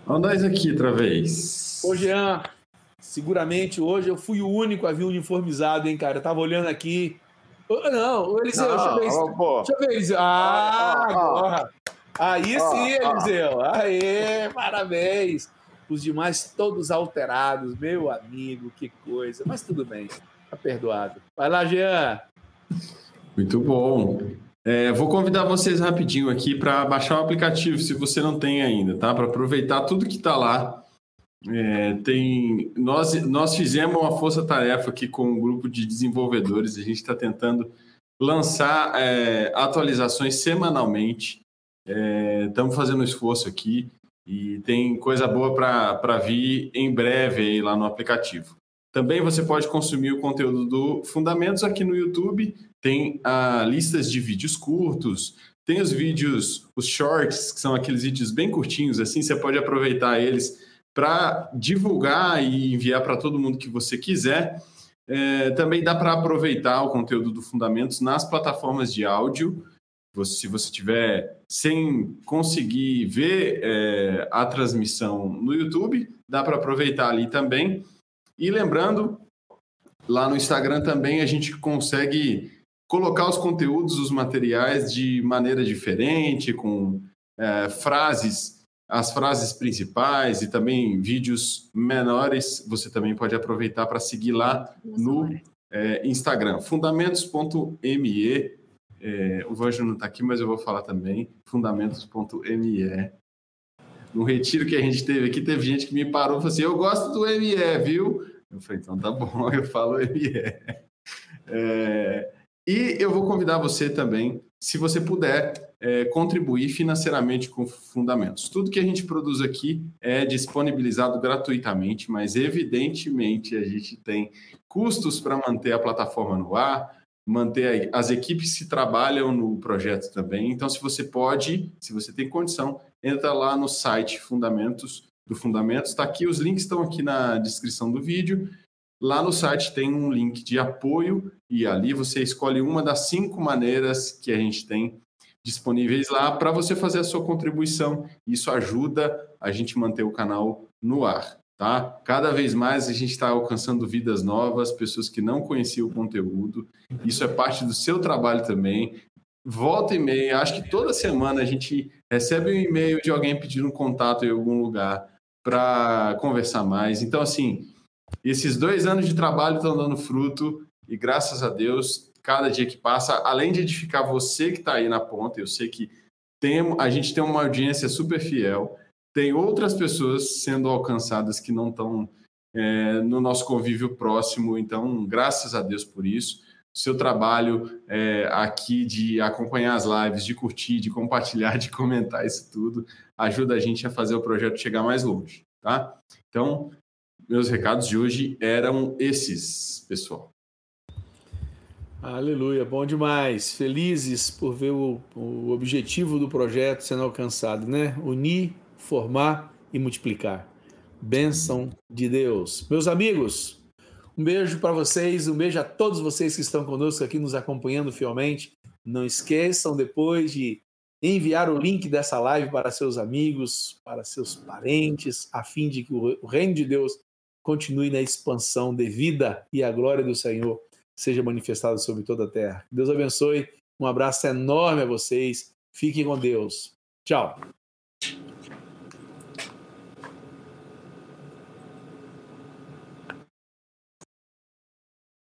Olha nós aqui outra vez. Ô, Jean, seguramente hoje eu fui o único a vir uniformizado, hein, cara? Eu tava olhando aqui. Não, o Eliseu, não, deixa eu ver. Ó, deixa eu ver, Eliseu. Ah, agora. Aí sim, Eliseu. Aê, parabéns. Os demais todos alterados, meu amigo, que coisa. Mas tudo bem, tá perdoado. Vai lá, Jean. Muito bom. É, vou convidar vocês rapidinho aqui para baixar o aplicativo, se você não tem ainda, tá? Para aproveitar tudo que está lá. É, tem, nós, nós fizemos uma força-tarefa aqui com um grupo de desenvolvedores. A gente está tentando lançar é, atualizações semanalmente. Estamos é, fazendo um esforço aqui e tem coisa boa para vir em breve aí lá no aplicativo. Também você pode consumir o conteúdo do Fundamentos aqui no YouTube. Tem ah, listas de vídeos curtos, tem os vídeos, os shorts, que são aqueles vídeos bem curtinhos, assim você pode aproveitar eles para divulgar e enviar para todo mundo que você quiser. É, também dá para aproveitar o conteúdo do Fundamentos nas plataformas de áudio. Você, se você tiver sem conseguir ver é, a transmissão no YouTube, dá para aproveitar ali também. E lembrando, lá no Instagram também a gente consegue colocar os conteúdos, os materiais de maneira diferente, com é, frases, as frases principais e também vídeos menores. Você também pode aproveitar para seguir lá no é, Instagram, fundamentos.me. É, o Vanjo não está aqui, mas eu vou falar também, fundamentos.me no retiro que a gente teve aqui, teve gente que me parou e falou assim: Eu gosto do ME, viu? Eu falei: Então tá bom, eu falo ME. É, e eu vou convidar você também, se você puder, é, contribuir financeiramente com fundamentos. Tudo que a gente produz aqui é disponibilizado gratuitamente, mas evidentemente a gente tem custos para manter a plataforma no ar, manter as equipes que trabalham no projeto também. Então, se você pode, se você tem condição, entra lá no site Fundamentos do Fundamentos. Está aqui, os links estão aqui na descrição do vídeo. Lá no site tem um link de apoio e ali você escolhe uma das cinco maneiras que a gente tem disponíveis lá para você fazer a sua contribuição. Isso ajuda a gente manter o canal no ar tá? Cada vez mais a gente está alcançando vidas novas, pessoas que não conheciam o conteúdo. Isso é parte do seu trabalho também. Volta e meia, acho que toda semana a gente recebe um e-mail de alguém pedindo um contato em algum lugar para conversar mais. Então, assim, esses dois anos de trabalho estão dando fruto e graças a Deus, cada dia que passa, além de edificar você que está aí na ponta, eu sei que tem, a gente tem uma audiência super fiel tem outras pessoas sendo alcançadas que não estão é, no nosso convívio próximo. Então, graças a Deus por isso. Seu trabalho é, aqui de acompanhar as lives, de curtir, de compartilhar, de comentar isso tudo, ajuda a gente a fazer o projeto chegar mais longe, tá? Então, meus recados de hoje eram esses, pessoal. Aleluia, bom demais. Felizes por ver o, o objetivo do projeto sendo alcançado, né? Unir formar e multiplicar. Bênção de Deus. Meus amigos, um beijo para vocês, um beijo a todos vocês que estão conosco aqui nos acompanhando fielmente. Não esqueçam depois de enviar o link dessa live para seus amigos, para seus parentes, a fim de que o reino de Deus continue na expansão de vida e a glória do Senhor seja manifestada sobre toda a terra. Deus abençoe. Um abraço enorme a vocês. Fiquem com Deus. Tchau.